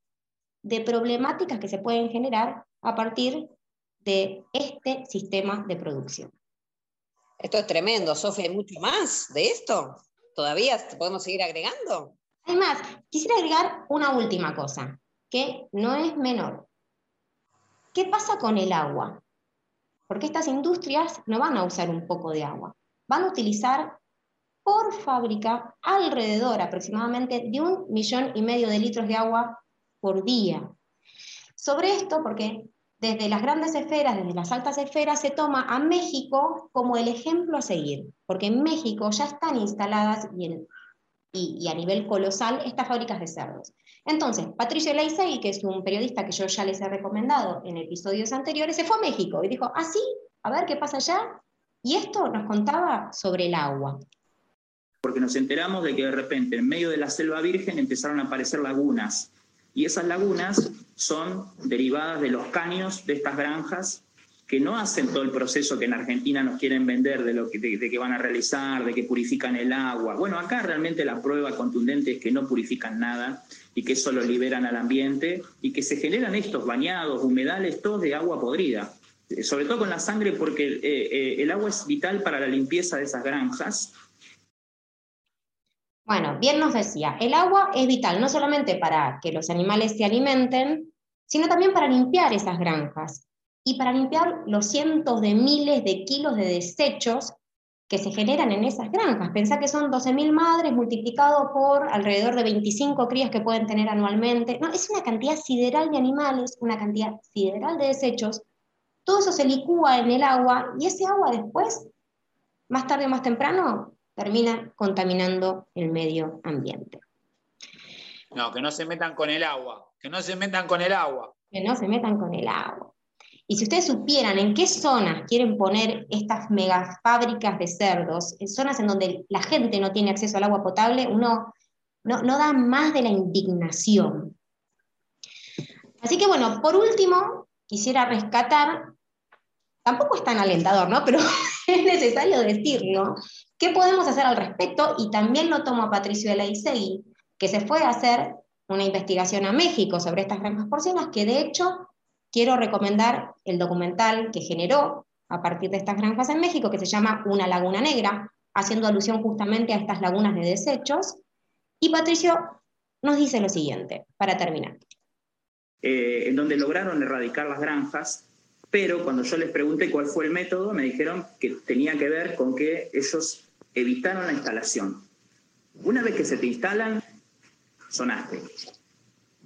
de problemáticas que se pueden generar a partir de este sistema de producción. Esto es tremendo, Sofía, ¿hay mucho más de esto? ¿Todavía podemos seguir agregando? Además, quisiera agregar una última cosa, que no es menor. ¿Qué pasa con el agua? Porque estas industrias no van a usar un poco de agua, van a utilizar por fábrica alrededor aproximadamente de un millón y medio de litros de agua por día. Sobre esto, porque desde las grandes esferas, desde las altas esferas, se toma a México como el ejemplo a seguir, porque en México ya están instaladas y, a nivel colosal estas fábricas de cerdos. Entonces, Patricio Leisei, que es un periodista que yo ya les he recomendado en episodios anteriores, se fue a México y dijo, ah, sí, a ver qué pasa allá. Y esto nos contaba sobre el agua. Porque nos enteramos de que de repente en medio de la selva virgen empezaron a aparecer lagunas y esas lagunas son derivadas de los caños de estas granjas que no hacen todo el proceso que en Argentina nos quieren vender de lo que, van a realizar, de que purifican el agua. Bueno, acá realmente la prueba contundente es que no purifican nada y que solo liberan al ambiente y que se generan estos bañados, humedales, todos de agua podrida. Sobre todo con la sangre porque eh, eh, el agua es vital para la limpieza de esas granjas bueno, bien nos decía, el agua es vital no solamente para que los animales se alimenten, sino también para limpiar esas granjas y para limpiar los cientos de miles de kilos de desechos que se generan en esas granjas. Pensá que son 12.000 madres multiplicado por alrededor de 25 crías que pueden tener anualmente. No, es una cantidad sideral de animales, una cantidad sideral de desechos. Todo eso se licúa en el agua y ese agua después, más tarde o más temprano, termina contaminando el medio ambiente. No, que no se metan con el agua, que no se metan con el agua. Que no se metan con el agua. Y si ustedes supieran en qué zonas quieren poner estas megafábricas de cerdos, en zonas en donde la gente no tiene acceso al agua potable, uno no, no da más de la indignación. Así que bueno, por último, quisiera rescatar, tampoco es tan alentador, ¿no? Pero es necesario decirlo, ¿Qué podemos hacer al respecto? Y también lo tomo a Patricio de la Isegui, que se fue a hacer una investigación a México sobre estas granjas porcinas, que de hecho quiero recomendar el documental que generó a partir de estas granjas en México, que se llama Una laguna negra, haciendo alusión justamente a estas lagunas de desechos. Y Patricio nos dice lo siguiente, para terminar. Eh, en donde lograron erradicar las granjas, pero cuando yo les pregunté cuál fue el método, me dijeron que tenía que ver con que ellos evitaron la instalación. Una vez que se te instalan, sonaste.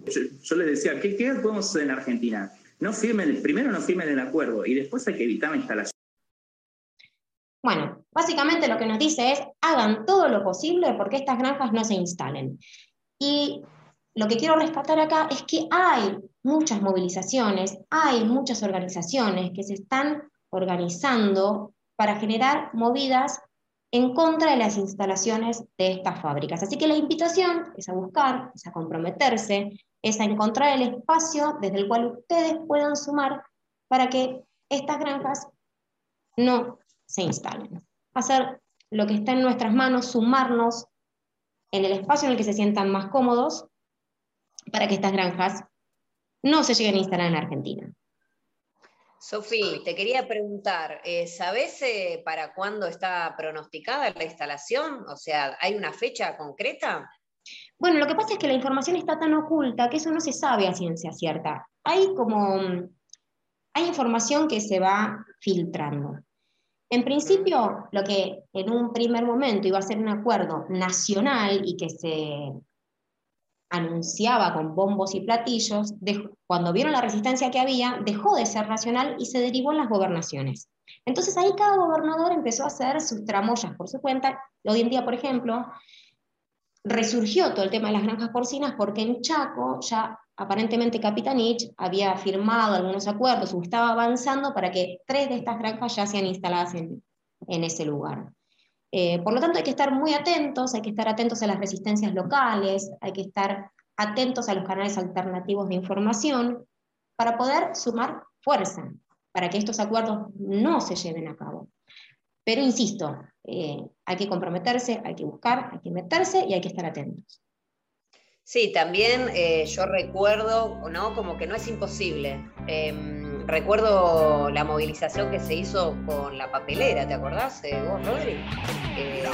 Yo, les decía, ¿qué, ¿qué, podemos hacer en Argentina? No firmen, primero no firmen el acuerdo y después hay que evitar la instalación. Bueno, básicamente lo que nos dice es, hagan todo lo posible porque estas granjas no se instalen. Y lo que quiero rescatar acá es que hay muchas movilizaciones, hay muchas organizaciones que se están organizando para generar movidas en contra de las instalaciones de estas fábricas. Así que la invitación es a buscar, es a comprometerse, es encontrar el espacio desde el cual ustedes puedan sumar para que estas granjas no se instalen. Hacer lo que está en nuestras manos, sumarnos en el espacio en el que se sientan más cómodos para que estas granjas no se lleguen a instalar en Argentina. Sofi, te quería preguntar, eh, ¿sabes eh, para cuándo está pronosticada la instalación? O sea, ¿hay una fecha concreta? Bueno, lo que pasa es que la información está tan oculta que eso no se sabe a ciencia cierta. Hay como, hay información que se va filtrando. En principio, lo que en un primer momento iba a ser un acuerdo nacional y que se anunciaba con bombos y platillos, cuando vieron la resistencia que había, dejó de ser nacional y se derivó en las gobernaciones. Entonces ahí cada gobernador empezó a hacer sus tramoyas por su cuenta. Hoy en día, por ejemplo, resurgió todo el tema de las granjas porcinas porque en Chaco ya aparentemente Capitanich había firmado algunos acuerdos o estaba avanzando para que tres de estas granjas ya sean instaladas en, ese lugar. Eh, por lo tanto, hay que estar muy atentos, hay que estar atentos a las resistencias locales, hay que estar atentos a los canales alternativos de información para poder sumar fuerza, para que estos acuerdos no se lleven a cabo. Pero insisto, eh, hay que comprometerse, hay que buscar, hay que meterse y hay que estar atentos. Sí, también eh, yo recuerdo, ¿no? Como que no es imposible. Em, recuerdo la movilización que se hizo con la papelera, ¿te acordás eh, vos, Rodri? Eh,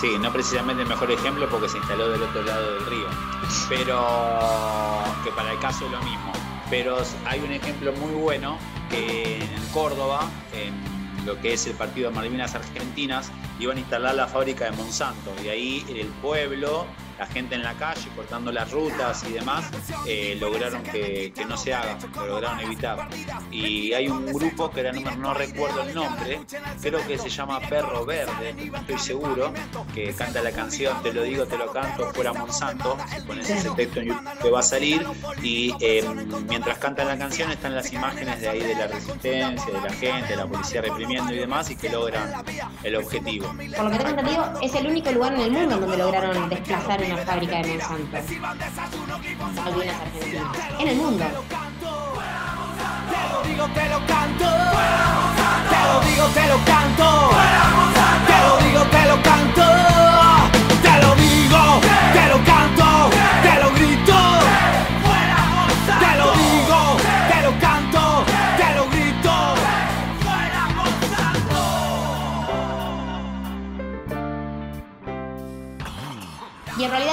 sí, no precisamente el mejor ejemplo porque se instaló del otro lado del río, pero que para el caso es lo mismo. Pero hay un ejemplo muy bueno que en Córdoba, en lo que es el partido de Malvinas Argentinas, iban a instalar la fábrica de Monsanto. Y ahí el pueblo la gente en la calle cortando las rutas y demás, eh, lograron que, no se haga, lo lograron evitar. Y hay un grupo que no, recuerdo el nombre, creo que se llama Perro Verde, estoy seguro, que canta la canción Te lo digo, te lo canto, fuera Monsanto, si pones ese texto en YouTube te va a salir, y eh, mientras cantan la canción están las imágenes de ahí de la resistencia, de la gente, de la policía reprimiendo y demás, y que logran el objetivo. Por lo que tengo entendido, es el único lugar en el mundo donde lograron desplazar una fábrica de Monsanto. Algunas argentinas. En el mundo. Te lo digo, te lo canto. Te lo digo, te lo canto. Te lo digo, te lo canto. Te lo digo, te lo canto.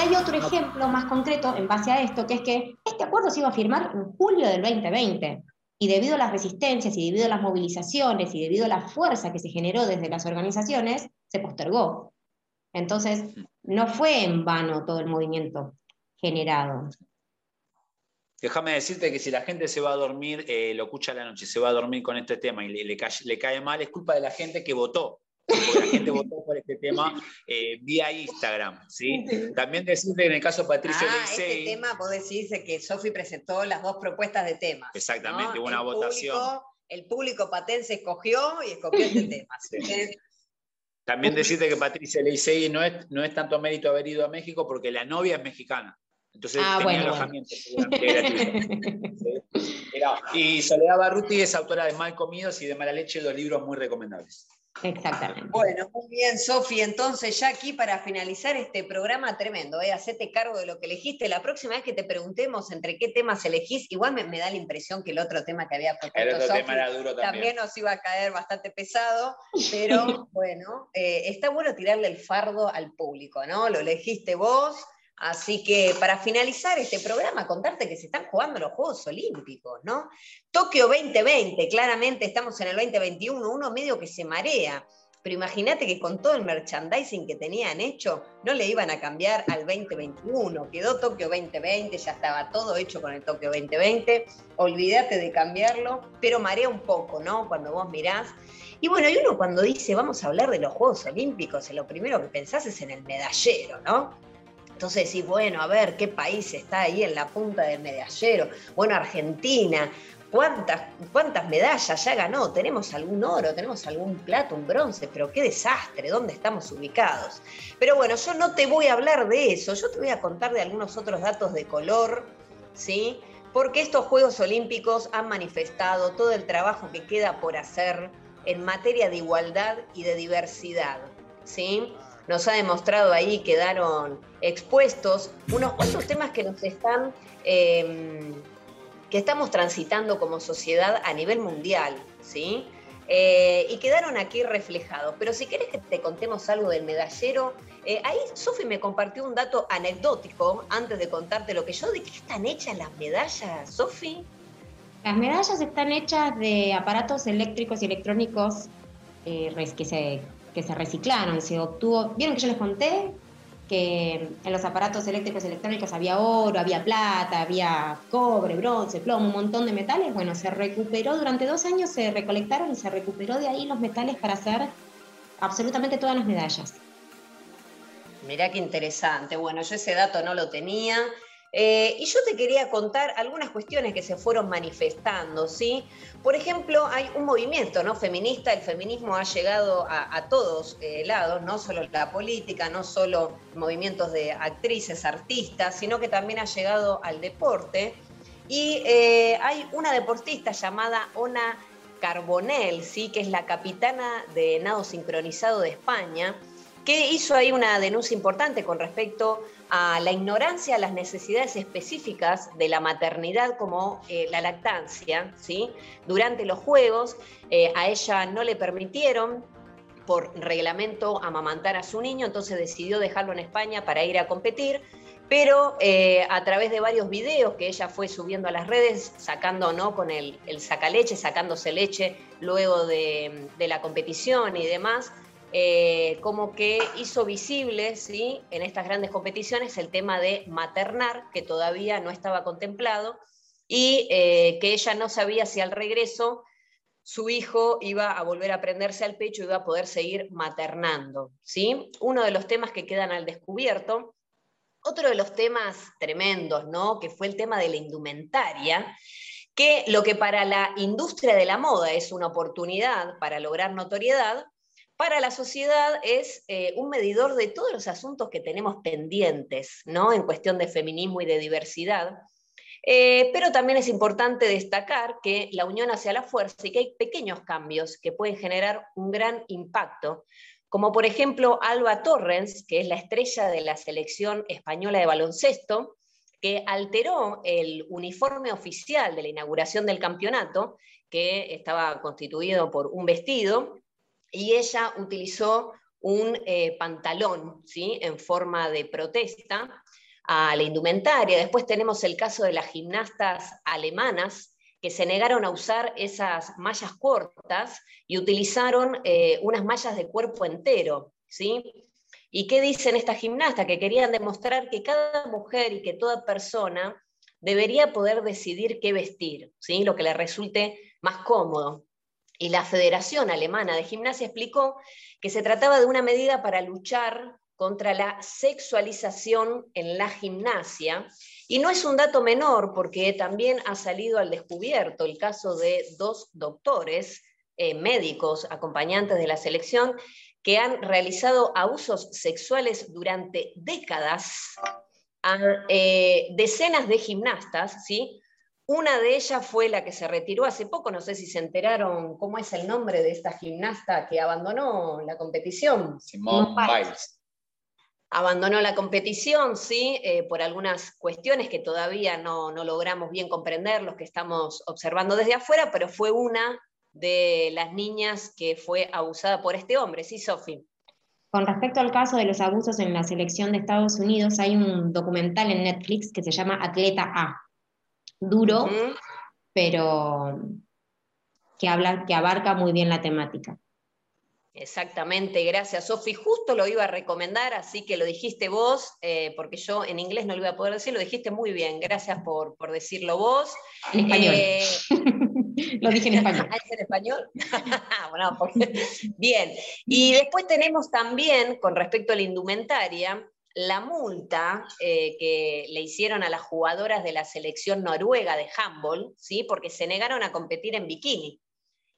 Hay otro ejemplo más concreto en base a esto, que es que este acuerdo se iba a firmar en julio del 2020. Y debido a las resistencias y debido a las movilizaciones y debido a la fuerza que se generó desde las organizaciones, se postergó. Entonces, no fue en vano todo el movimiento generado. Déjame decirte que si la gente se va a dormir, eh, lo escucha a la noche, se va a dormir con este tema y le, le cae mal, es culpa de la gente que votó porque la gente votó por este tema eh, vía Instagram. ¿sí? También decirte que en el caso de Patricio ah, este tema vos decís que Sofi presentó las dos propuestas de temas. Exactamente, hubo una votación. el público patense escogió y escogió este tema. También decirte que Patricia Leisei no es, no es tanto mérito haber ido a México porque la novia es mexicana. Entonces ah, tenía alojamiento Y Soledad Barruti es autora de Mal Comidos y de Mala Leche, dos libros muy recomendables. Exactamente. Bueno, muy bien, Sofi. Entonces, ya aquí para finalizar este programa tremendo, ¿eh? hacete cargo de lo que elegiste. La próxima vez que te preguntemos entre qué temas elegís, igual me, da la impresión que el otro tema que había propuesto Sofi también. también. nos iba a caer bastante pesado, pero bueno, eh, está bueno tirarle el fardo al público, ¿no? Lo elegiste vos. Así que para finalizar este programa, contarte que se están jugando los Juegos Olímpicos, ¿no? Tokio 2020, claramente estamos en el 2021, uno medio que se marea, pero imagínate que con todo el merchandising que tenían hecho, no le iban a cambiar al 2021, quedó Tokio 2020, ya estaba todo hecho con el Tokio 2020, olvídate de cambiarlo, pero marea un poco, ¿no? Cuando vos mirás. Y bueno, y uno cuando dice vamos a hablar de los Juegos Olímpicos, lo primero que pensás es en el medallero, ¿no? Entonces decís, bueno, a ver, ¿qué país está ahí en la punta del medallero? Bueno, Argentina, ¿cuántas, cuántas medallas ya ganó? ¿Tenemos algún oro? ¿Tenemos algún plato, un bronce? Pero qué desastre, ¿dónde estamos ubicados? Pero bueno, yo no te voy a hablar de eso, yo te voy a contar de algunos otros datos de color, ¿sí? Porque estos Juegos Olímpicos han manifestado todo el trabajo que queda por hacer en materia de igualdad y de diversidad, ¿sí? Nos ha demostrado ahí, quedaron expuestos unos cuantos temas que nos están, em, que estamos transitando como sociedad a nivel mundial, ¿sí? Eh, y quedaron aquí reflejados. Pero si querés que te contemos algo del medallero, eh, ahí Sofi me compartió un dato anecdótico antes de contarte lo que yo, ¿de qué están hechas las medallas, Sofi? Las medallas están hechas de aparatos eléctricos y electrónicos eh, que, se, que se reciclaron. Se obtuvo, ¿vieron que yo les conté? que en los aparatos eléctricos y electrónicos había oro, había plata, había cobre, bronce, plomo, un montón de metales. Bueno, se recuperó durante dos años, se recolectaron y se recuperó de ahí los metales para hacer absolutamente todas las medallas. Mirá qué interesante. Bueno, yo ese dato no lo tenía. Eh, y yo te quería contar algunas cuestiones que se fueron manifestando, ¿sí? Por ejemplo, hay un movimiento ¿no? feminista, el feminismo ha llegado a, todos eh, lados, no solo la política, no solo movimientos de actrices, artistas, sino que también ha llegado al deporte. Y eh, hay una deportista llamada Ona Carbonell, ¿sí? que es la capitana de nado sincronizado de España, que hizo ahí una denuncia importante con respecto a la ignorancia a las necesidades específicas de la maternidad como eh, la lactancia. ¿sí? Durante los Juegos eh, a ella no le permitieron por reglamento amamantar a su niño, entonces decidió dejarlo en España para ir a competir, pero eh, a través de varios videos que ella fue subiendo a las redes, sacando ¿no? con el, el sacaleche, sacándose leche luego de, de la competición y demás, eh, como que hizo visible ¿sí? en estas grandes competiciones el tema de maternar, que todavía no estaba contemplado, y eh, que ella no sabía si al regreso su hijo iba a volver a prenderse al pecho y iba a poder seguir maternando. ¿sí? Uno de los temas que quedan al descubierto. Otro de los temas tremendos, ¿no? que fue el tema de la indumentaria, que lo que para la industria de la moda es una oportunidad para lograr notoriedad, para la sociedad es eh, un medidor de todos los asuntos que tenemos pendientes, ¿no? En cuestión de feminismo y de diversidad. Eh, pero también es importante destacar que la unión hacia la fuerza y que hay pequeños cambios que pueden generar un gran impacto, como por ejemplo Alba Torrens, que es la estrella de la selección española de baloncesto, que alteró el uniforme oficial de la inauguración del campeonato, que estaba constituido por un vestido, y ella utilizó un eh, pantalón ¿sí? en forma de protesta a la indumentaria. Después tenemos el caso de las gimnastas alemanas que se negaron a usar esas mallas cortas y utilizaron eh, unas mallas de cuerpo entero. ¿sí? ¿Y qué dicen estas gimnastas? Que querían demostrar que cada mujer y que toda persona debería poder decidir qué vestir, ¿sí? lo que le resulte más cómodo y la Federación Alemana de Gimnasia explicó que se trataba de una medida para luchar contra la sexualización en la gimnasia. Y no es un dato menor porque también ha salido al descubierto el caso de dos doctores, eh, médicos, acompañantes de la selección, que han realizado abusos sexuales durante décadas a eh, decenas de gimnastas, ¿sí? Una de ellas fue la que se retiró hace poco, no sé si se enteraron cómo es el nombre de esta gimnasta que abandonó la competición. Simone Biles. Abandonó la competición, sí, eh, por algunas cuestiones que todavía no, no logramos bien comprender los que estamos observando desde afuera, pero fue una de las niñas que fue abusada por este hombre, ¿sí, Sofi? Con respecto al caso de los abusos en la selección de Estados Unidos, hay un documental en Netflix que se llama Atleta A duro, pero que, habla, que abarca muy bien la temática. Exactamente, gracias Sofi. Justo lo iba a recomendar, así que lo dijiste vos, eh, porque yo en inglés no lo iba a poder decir, lo dijiste muy bien, gracias por, decirlo vos. En español. Eh, lo dije en español. ¿Es en español? Bien, y después tenemos también, con respecto a la indumentaria, la multa eh, que le hicieron a las jugadoras de la selección noruega de handball, ¿sí? porque se negaron a competir en bikini.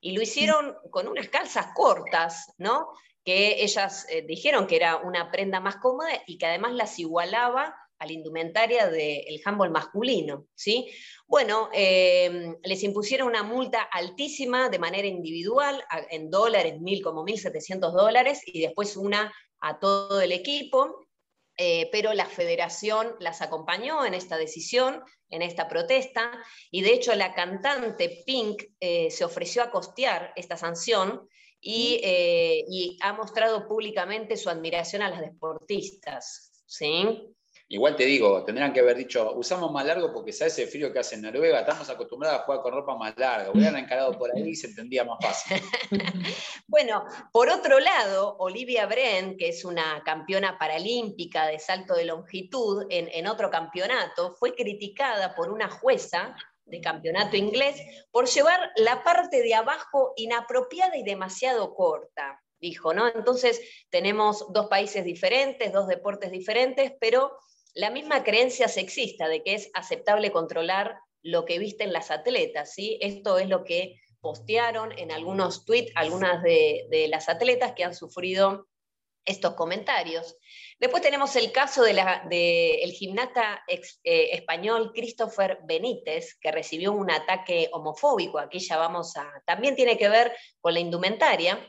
Y lo hicieron con unas calzas cortas, ¿no? que ellas eh, dijeron que era una prenda más cómoda y que además las igualaba a la indumentaria del handball masculino. ¿sí? Bueno, eh, les impusieron una multa altísima de manera individual, en dólares, mil como 1.700 dólares, y después una a todo el equipo. Eh, pero la federación las acompañó en esta decisión, en esta protesta, y de hecho la cantante Pink eh, se ofreció a costear esta sanción eh, y, ha mostrado públicamente su admiración a las deportistas. ¿sí? Igual te digo, tendrían que haber dicho, usamos más largo porque sabe ese frío que hace en Noruega, estamos acostumbrados a jugar con ropa más larga. Hubieran encarado por ahí y se entendía más fácil. bueno, por otro lado, Olivia Bren, que es una campeona paralímpica de salto de longitud en otro campeonato, fue criticada por una jueza de campeonato inglés por llevar la parte de abajo inapropiada y demasiado corta dijo, ¿no? Entonces tenemos dos países diferentes, dos deportes diferentes, pero la misma creencia sexista de que es aceptable controlar lo que visten las atletas, ¿sí? Esto es lo que postearon en algunos tweets algunas de, las atletas que han sufrido estos comentarios. Después tenemos el caso del de gimnasta eh, español Christopher Benítez, que recibió un ataque homofóbico. Aquí ya vamos a... También tiene que ver con la indumentaria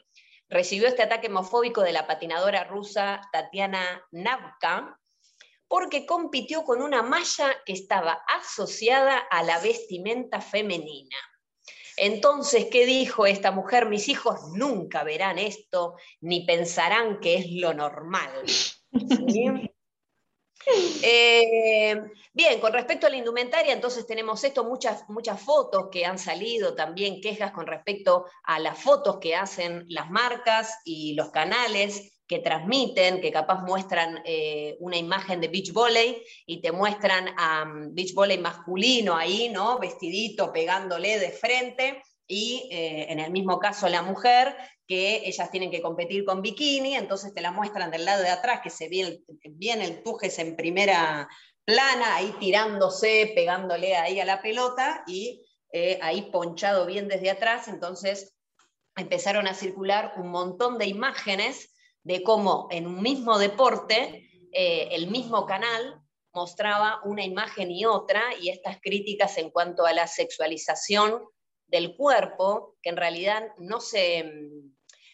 recibió este ataque homofóbico de la patinadora rusa Tatiana Navka porque compitió con una malla que estaba asociada a la vestimenta femenina. Entonces, ¿qué dijo esta mujer? Mis hijos nunca verán esto ni pensarán que es lo normal. Eh, bien, con respecto a la indumentaria, entonces tenemos esto, muchas, muchas fotos que han salido, también quejas con respecto a las fotos que hacen las marcas y los canales que transmiten, que capaz muestran eh, una imagen de beach volley y te muestran a beach volley masculino ahí, ¿no? Vestidito, pegándole de frente, y eh, en el mismo caso la mujer, que ellas tienen que competir con bikini, entonces te la muestran del lado de atrás, que se ve bien el tujes en primera plana, ahí tirándose, pegándole ahí a la pelota, y eh, ahí ponchado bien desde atrás, entonces empezaron a circular un montón de imágenes de cómo en un mismo deporte, eh, el mismo canal mostraba una imagen y otra, y estas críticas en cuanto a la sexualización del cuerpo, que en realidad no se,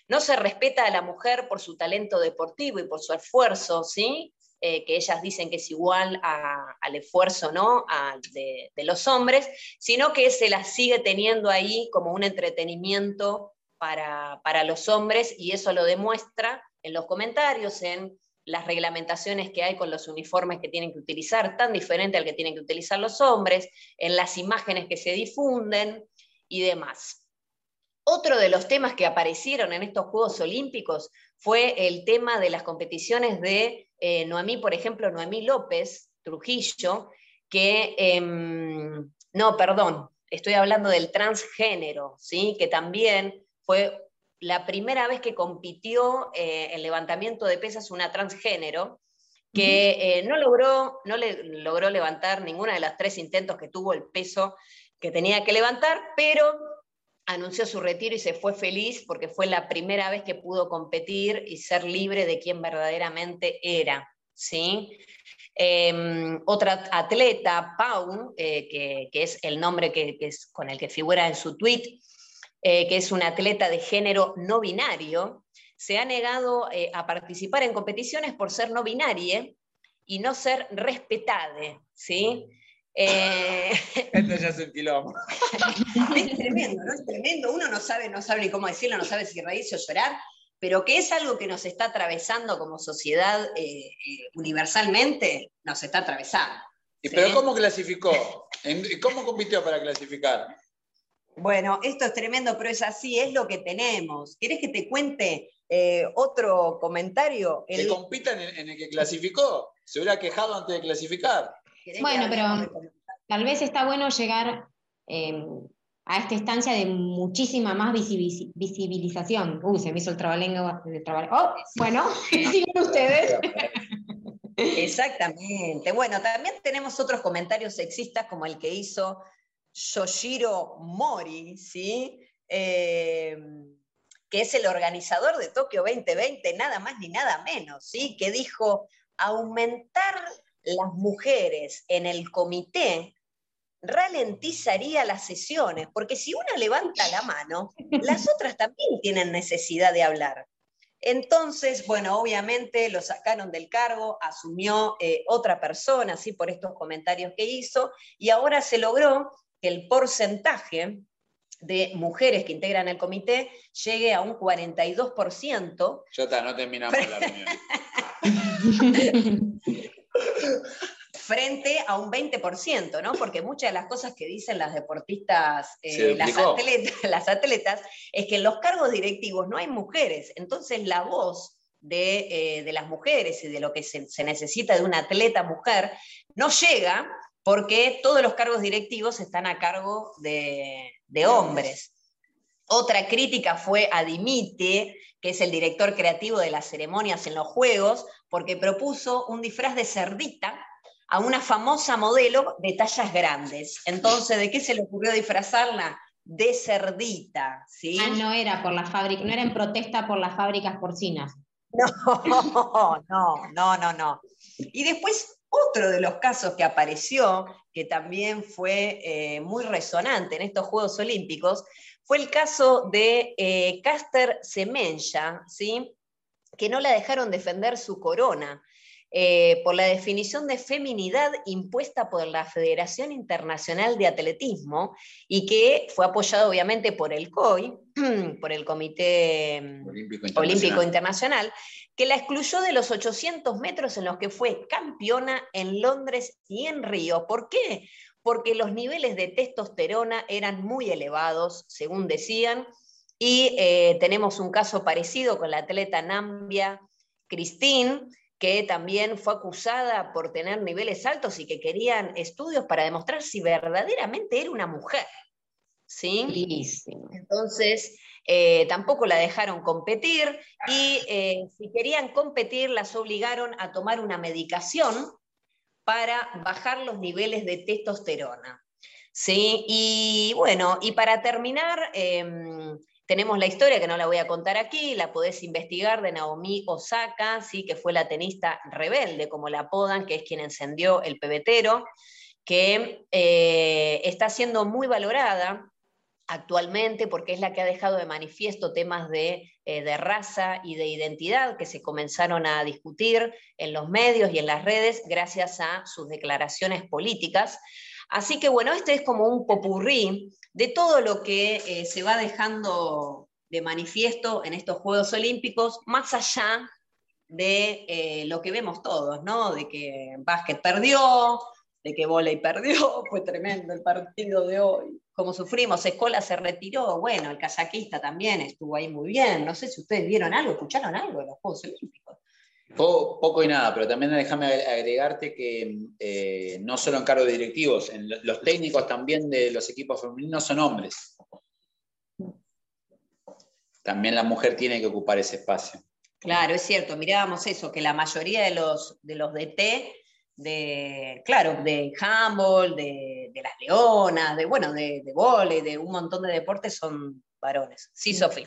no se respeta a la mujer por su talento deportivo y por su esfuerzo, ¿sí? Eh, que ellas dicen que es igual al esfuerzo ¿no? de, los hombres, sino que se la sigue teniendo ahí como un entretenimiento para, para los hombres y eso lo demuestra en los comentarios, en las reglamentaciones que hay con los uniformes que tienen que utilizar, tan diferente al que tienen que utilizar los hombres, en las imágenes que se difunden, y demás. Otro de los temas que aparecieron en estos Juegos Olímpicos fue el tema de las competiciones de eh, Noemí, por ejemplo, Noemí López Trujillo, que, em, no, perdón, estoy hablando del transgénero, ¿sí? que también fue la primera vez que compitió eh, en levantamiento de pesas una transgénero, que eh, no, logró, no le, logró levantar ninguna de las tres intentos que tuvo el peso que tenía que levantar, pero anunció su retiro y se fue feliz porque fue la primera vez que pudo competir y ser libre de quien verdaderamente era. ¿sí? Em, otra atleta, Pau, eh, que, es el nombre que, es, con el que figura en su tweet, eh, que es una atleta de género no binario, se ha negado eh, a participar en competiciones por ser no binaria y no ser respetada. ¿sí? Eh... Esto ya es un quilombo. es tremendo, ¿no? Es tremendo. Uno no sabe, no sabe ni cómo decirlo, no sabe si reírse o llorar, pero que es algo que nos está atravesando como sociedad eh, eh, universalmente, nos está atravesando. ¿Y pero cómo clasificó? ¿Cómo compitió para clasificar? Bueno, esto es tremendo, pero es así, es lo que tenemos. ¿Quieres que te cuente eh, otro comentario? Que compitan en el que clasificó. Se hubiera quejado antes de clasificar. Bueno, pero tal vez está bueno llegar em, a esta instancia de muchísima más visibilización. Uy, se me hizo el trabalengua. Oh, bueno, siguen ustedes. Exactamente. Bueno, también tenemos otros comentarios sexistas como el que hizo Yoshiro Mori, ¿sí? Em, que es el organizador de Tokio 2020, nada más ni nada menos, ¿sí? que dijo aumentar las mujeres en el comité ralentizaría las sesiones, porque si una levanta la mano, las otras también tienen necesidad de hablar. Entonces, bueno, obviamente lo sacaron del cargo, asumió eh, otra persona, así por estos comentarios que hizo, y ahora se logró que el porcentaje de mujeres que integran el comité llegue a un 42%. Ya está, no terminamos la reunión. frente a un 20%, ¿no? Porque muchas de las cosas que dicen las deportistas, eh, las, atletas, es que en los cargos directivos no hay mujeres. Entonces la voz de, eh, las mujeres y de lo que se, necesita de una atleta mujer no llega porque todos los cargos directivos están a cargo de, de hombres. Otra crítica fue a Dimite, que es el director creativo de las ceremonias en los Juegos, porque propuso un disfraz de cerdita a una famosa modelo de tallas grandes. Entonces, ¿de qué se le ocurrió disfrazarla? De cerdita, ¿sí? Ah, no era por la fábrica, no era en protesta por las fábricas porcinas. No, no, no, no, no. Y después otro de los casos que apareció, que también fue eh, muy resonante en estos Juegos Olímpicos, fue el caso de eh, Caster ¿sí? que no la dejaron defender su corona. Eh, por la definición de feminidad impuesta por la Federación Internacional de Atletismo y que fue apoyado obviamente por el COI, por el Comité mm, Olímpico Internacional. que la excluyó de los 800 metros en los que fue campeona en Londres y en Río. ¿Por qué? Porque los niveles de testosterona eran muy elevados, según decían, y eh, tenemos un caso parecido con la atleta Nambia Christine, que también fue acusada por tener niveles altos y que querían estudios para demostrar si verdaderamente era una mujer. ¿Sí? Entonces, eh, tampoco la dejaron competir y eh, si querían competir las obligaron a tomar una medicación para bajar los niveles de testosterona. ¿Sí? Y bueno, y para terminar, em, tenemos la historia que no la voy a contar aquí, la podés investigar de Naomi Osaka, ¿sí? que fue la tenista rebelde, como la apodan, que es quien encendió el pebetero, que eh, está siendo muy valorada actualmente porque es la que ha dejado de manifiesto temas de, eh, de, raza y de identidad que se comenzaron a discutir en los medios y en las redes gracias a sus declaraciones políticas. Así que bueno, este es como un popurrí de todo lo que eh, se va dejando de manifiesto en estos Juegos Olímpicos, más allá de eh, lo que vemos todos, ¿no? De que básquet perdió, de que volei perdió, fue tremendo el partido de hoy, como sufrimos, Escola se retiró, bueno, el kazakista también estuvo ahí muy bien, no sé si ustedes vieron algo, escucharon algo de los Juegos Olímpicos. Poco, y nada, pero también déjame agregarte que eh, no solo en cargos directivos, en los técnicos también de los equipos femeninos son hombres. También la mujer tiene que ocupar ese espacio. Claro, es cierto, mirábamos eso, que la mayoría de los, de los DT, de, claro, de handball, de, las leonas, de, bueno, de, de de un montón de deportes son varones. Sí, Sofi.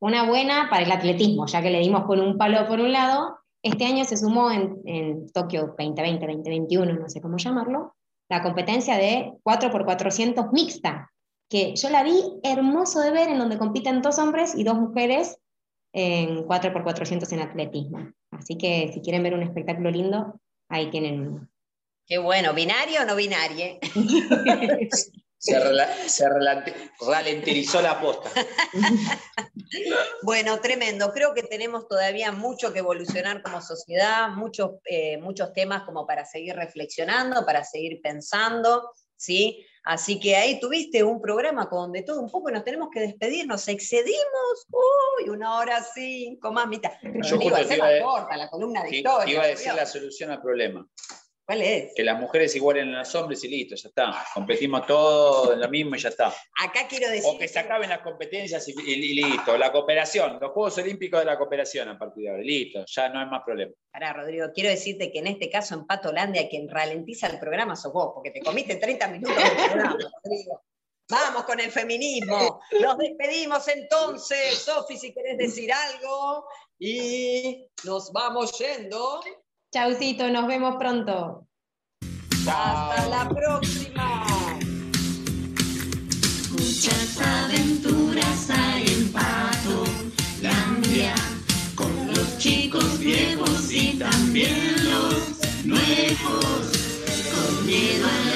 Una buena para el atletismo, ya que le dimos con un palo por un lado, este año se sumó en, Tokio 2020, 2021, no sé cómo llamarlo, la competencia de 4x400 mixta, que yo la vi hermoso de ver, en donde compiten dos hombres y dos mujeres en 4x400 en atletismo. Así que si quieren ver un espectáculo lindo, ahí tienen. Qué bueno, ¿binario o no binario? Se, ralentizó la posta. bueno, tremendo. Creo que tenemos todavía mucho que evolucionar como sociedad, muchos, eh, muchos temas como para seguir reflexionando, para seguir pensando, ¿sí? Así que ahí tuviste un programa con de todo un poco, nos tenemos que despedir, nos excedimos, uy, una hora cinco más, mitad. Yo iba a ser más corta, la columna de historia. Iba a decir la solución al problema. ¿Cuál es? Que las mujeres igualen a los hombres y listo, ya está. Competimos todos en lo mismo y ya está. Acá quiero decir. O que se acaben las competencias y, listo. La cooperación, los Juegos Olímpicos de la cooperación a partir de ahora. Listo, ya no hay más problema. Pará, Rodrigo, quiero decirte que en este caso en Patolandia quien ralentiza el programa sos vos, porque te comiste 30 minutos del programa, Rodrigo. Vamos con el feminismo. Nos despedimos entonces, Sofi, si querés decir algo. Y nos vamos yendo. Chaucito, nos vemos pronto. Hasta la próxima. Muchas aventuras hay en Pato, Landia, con los chicos viejos y también los nuevos, con miedo al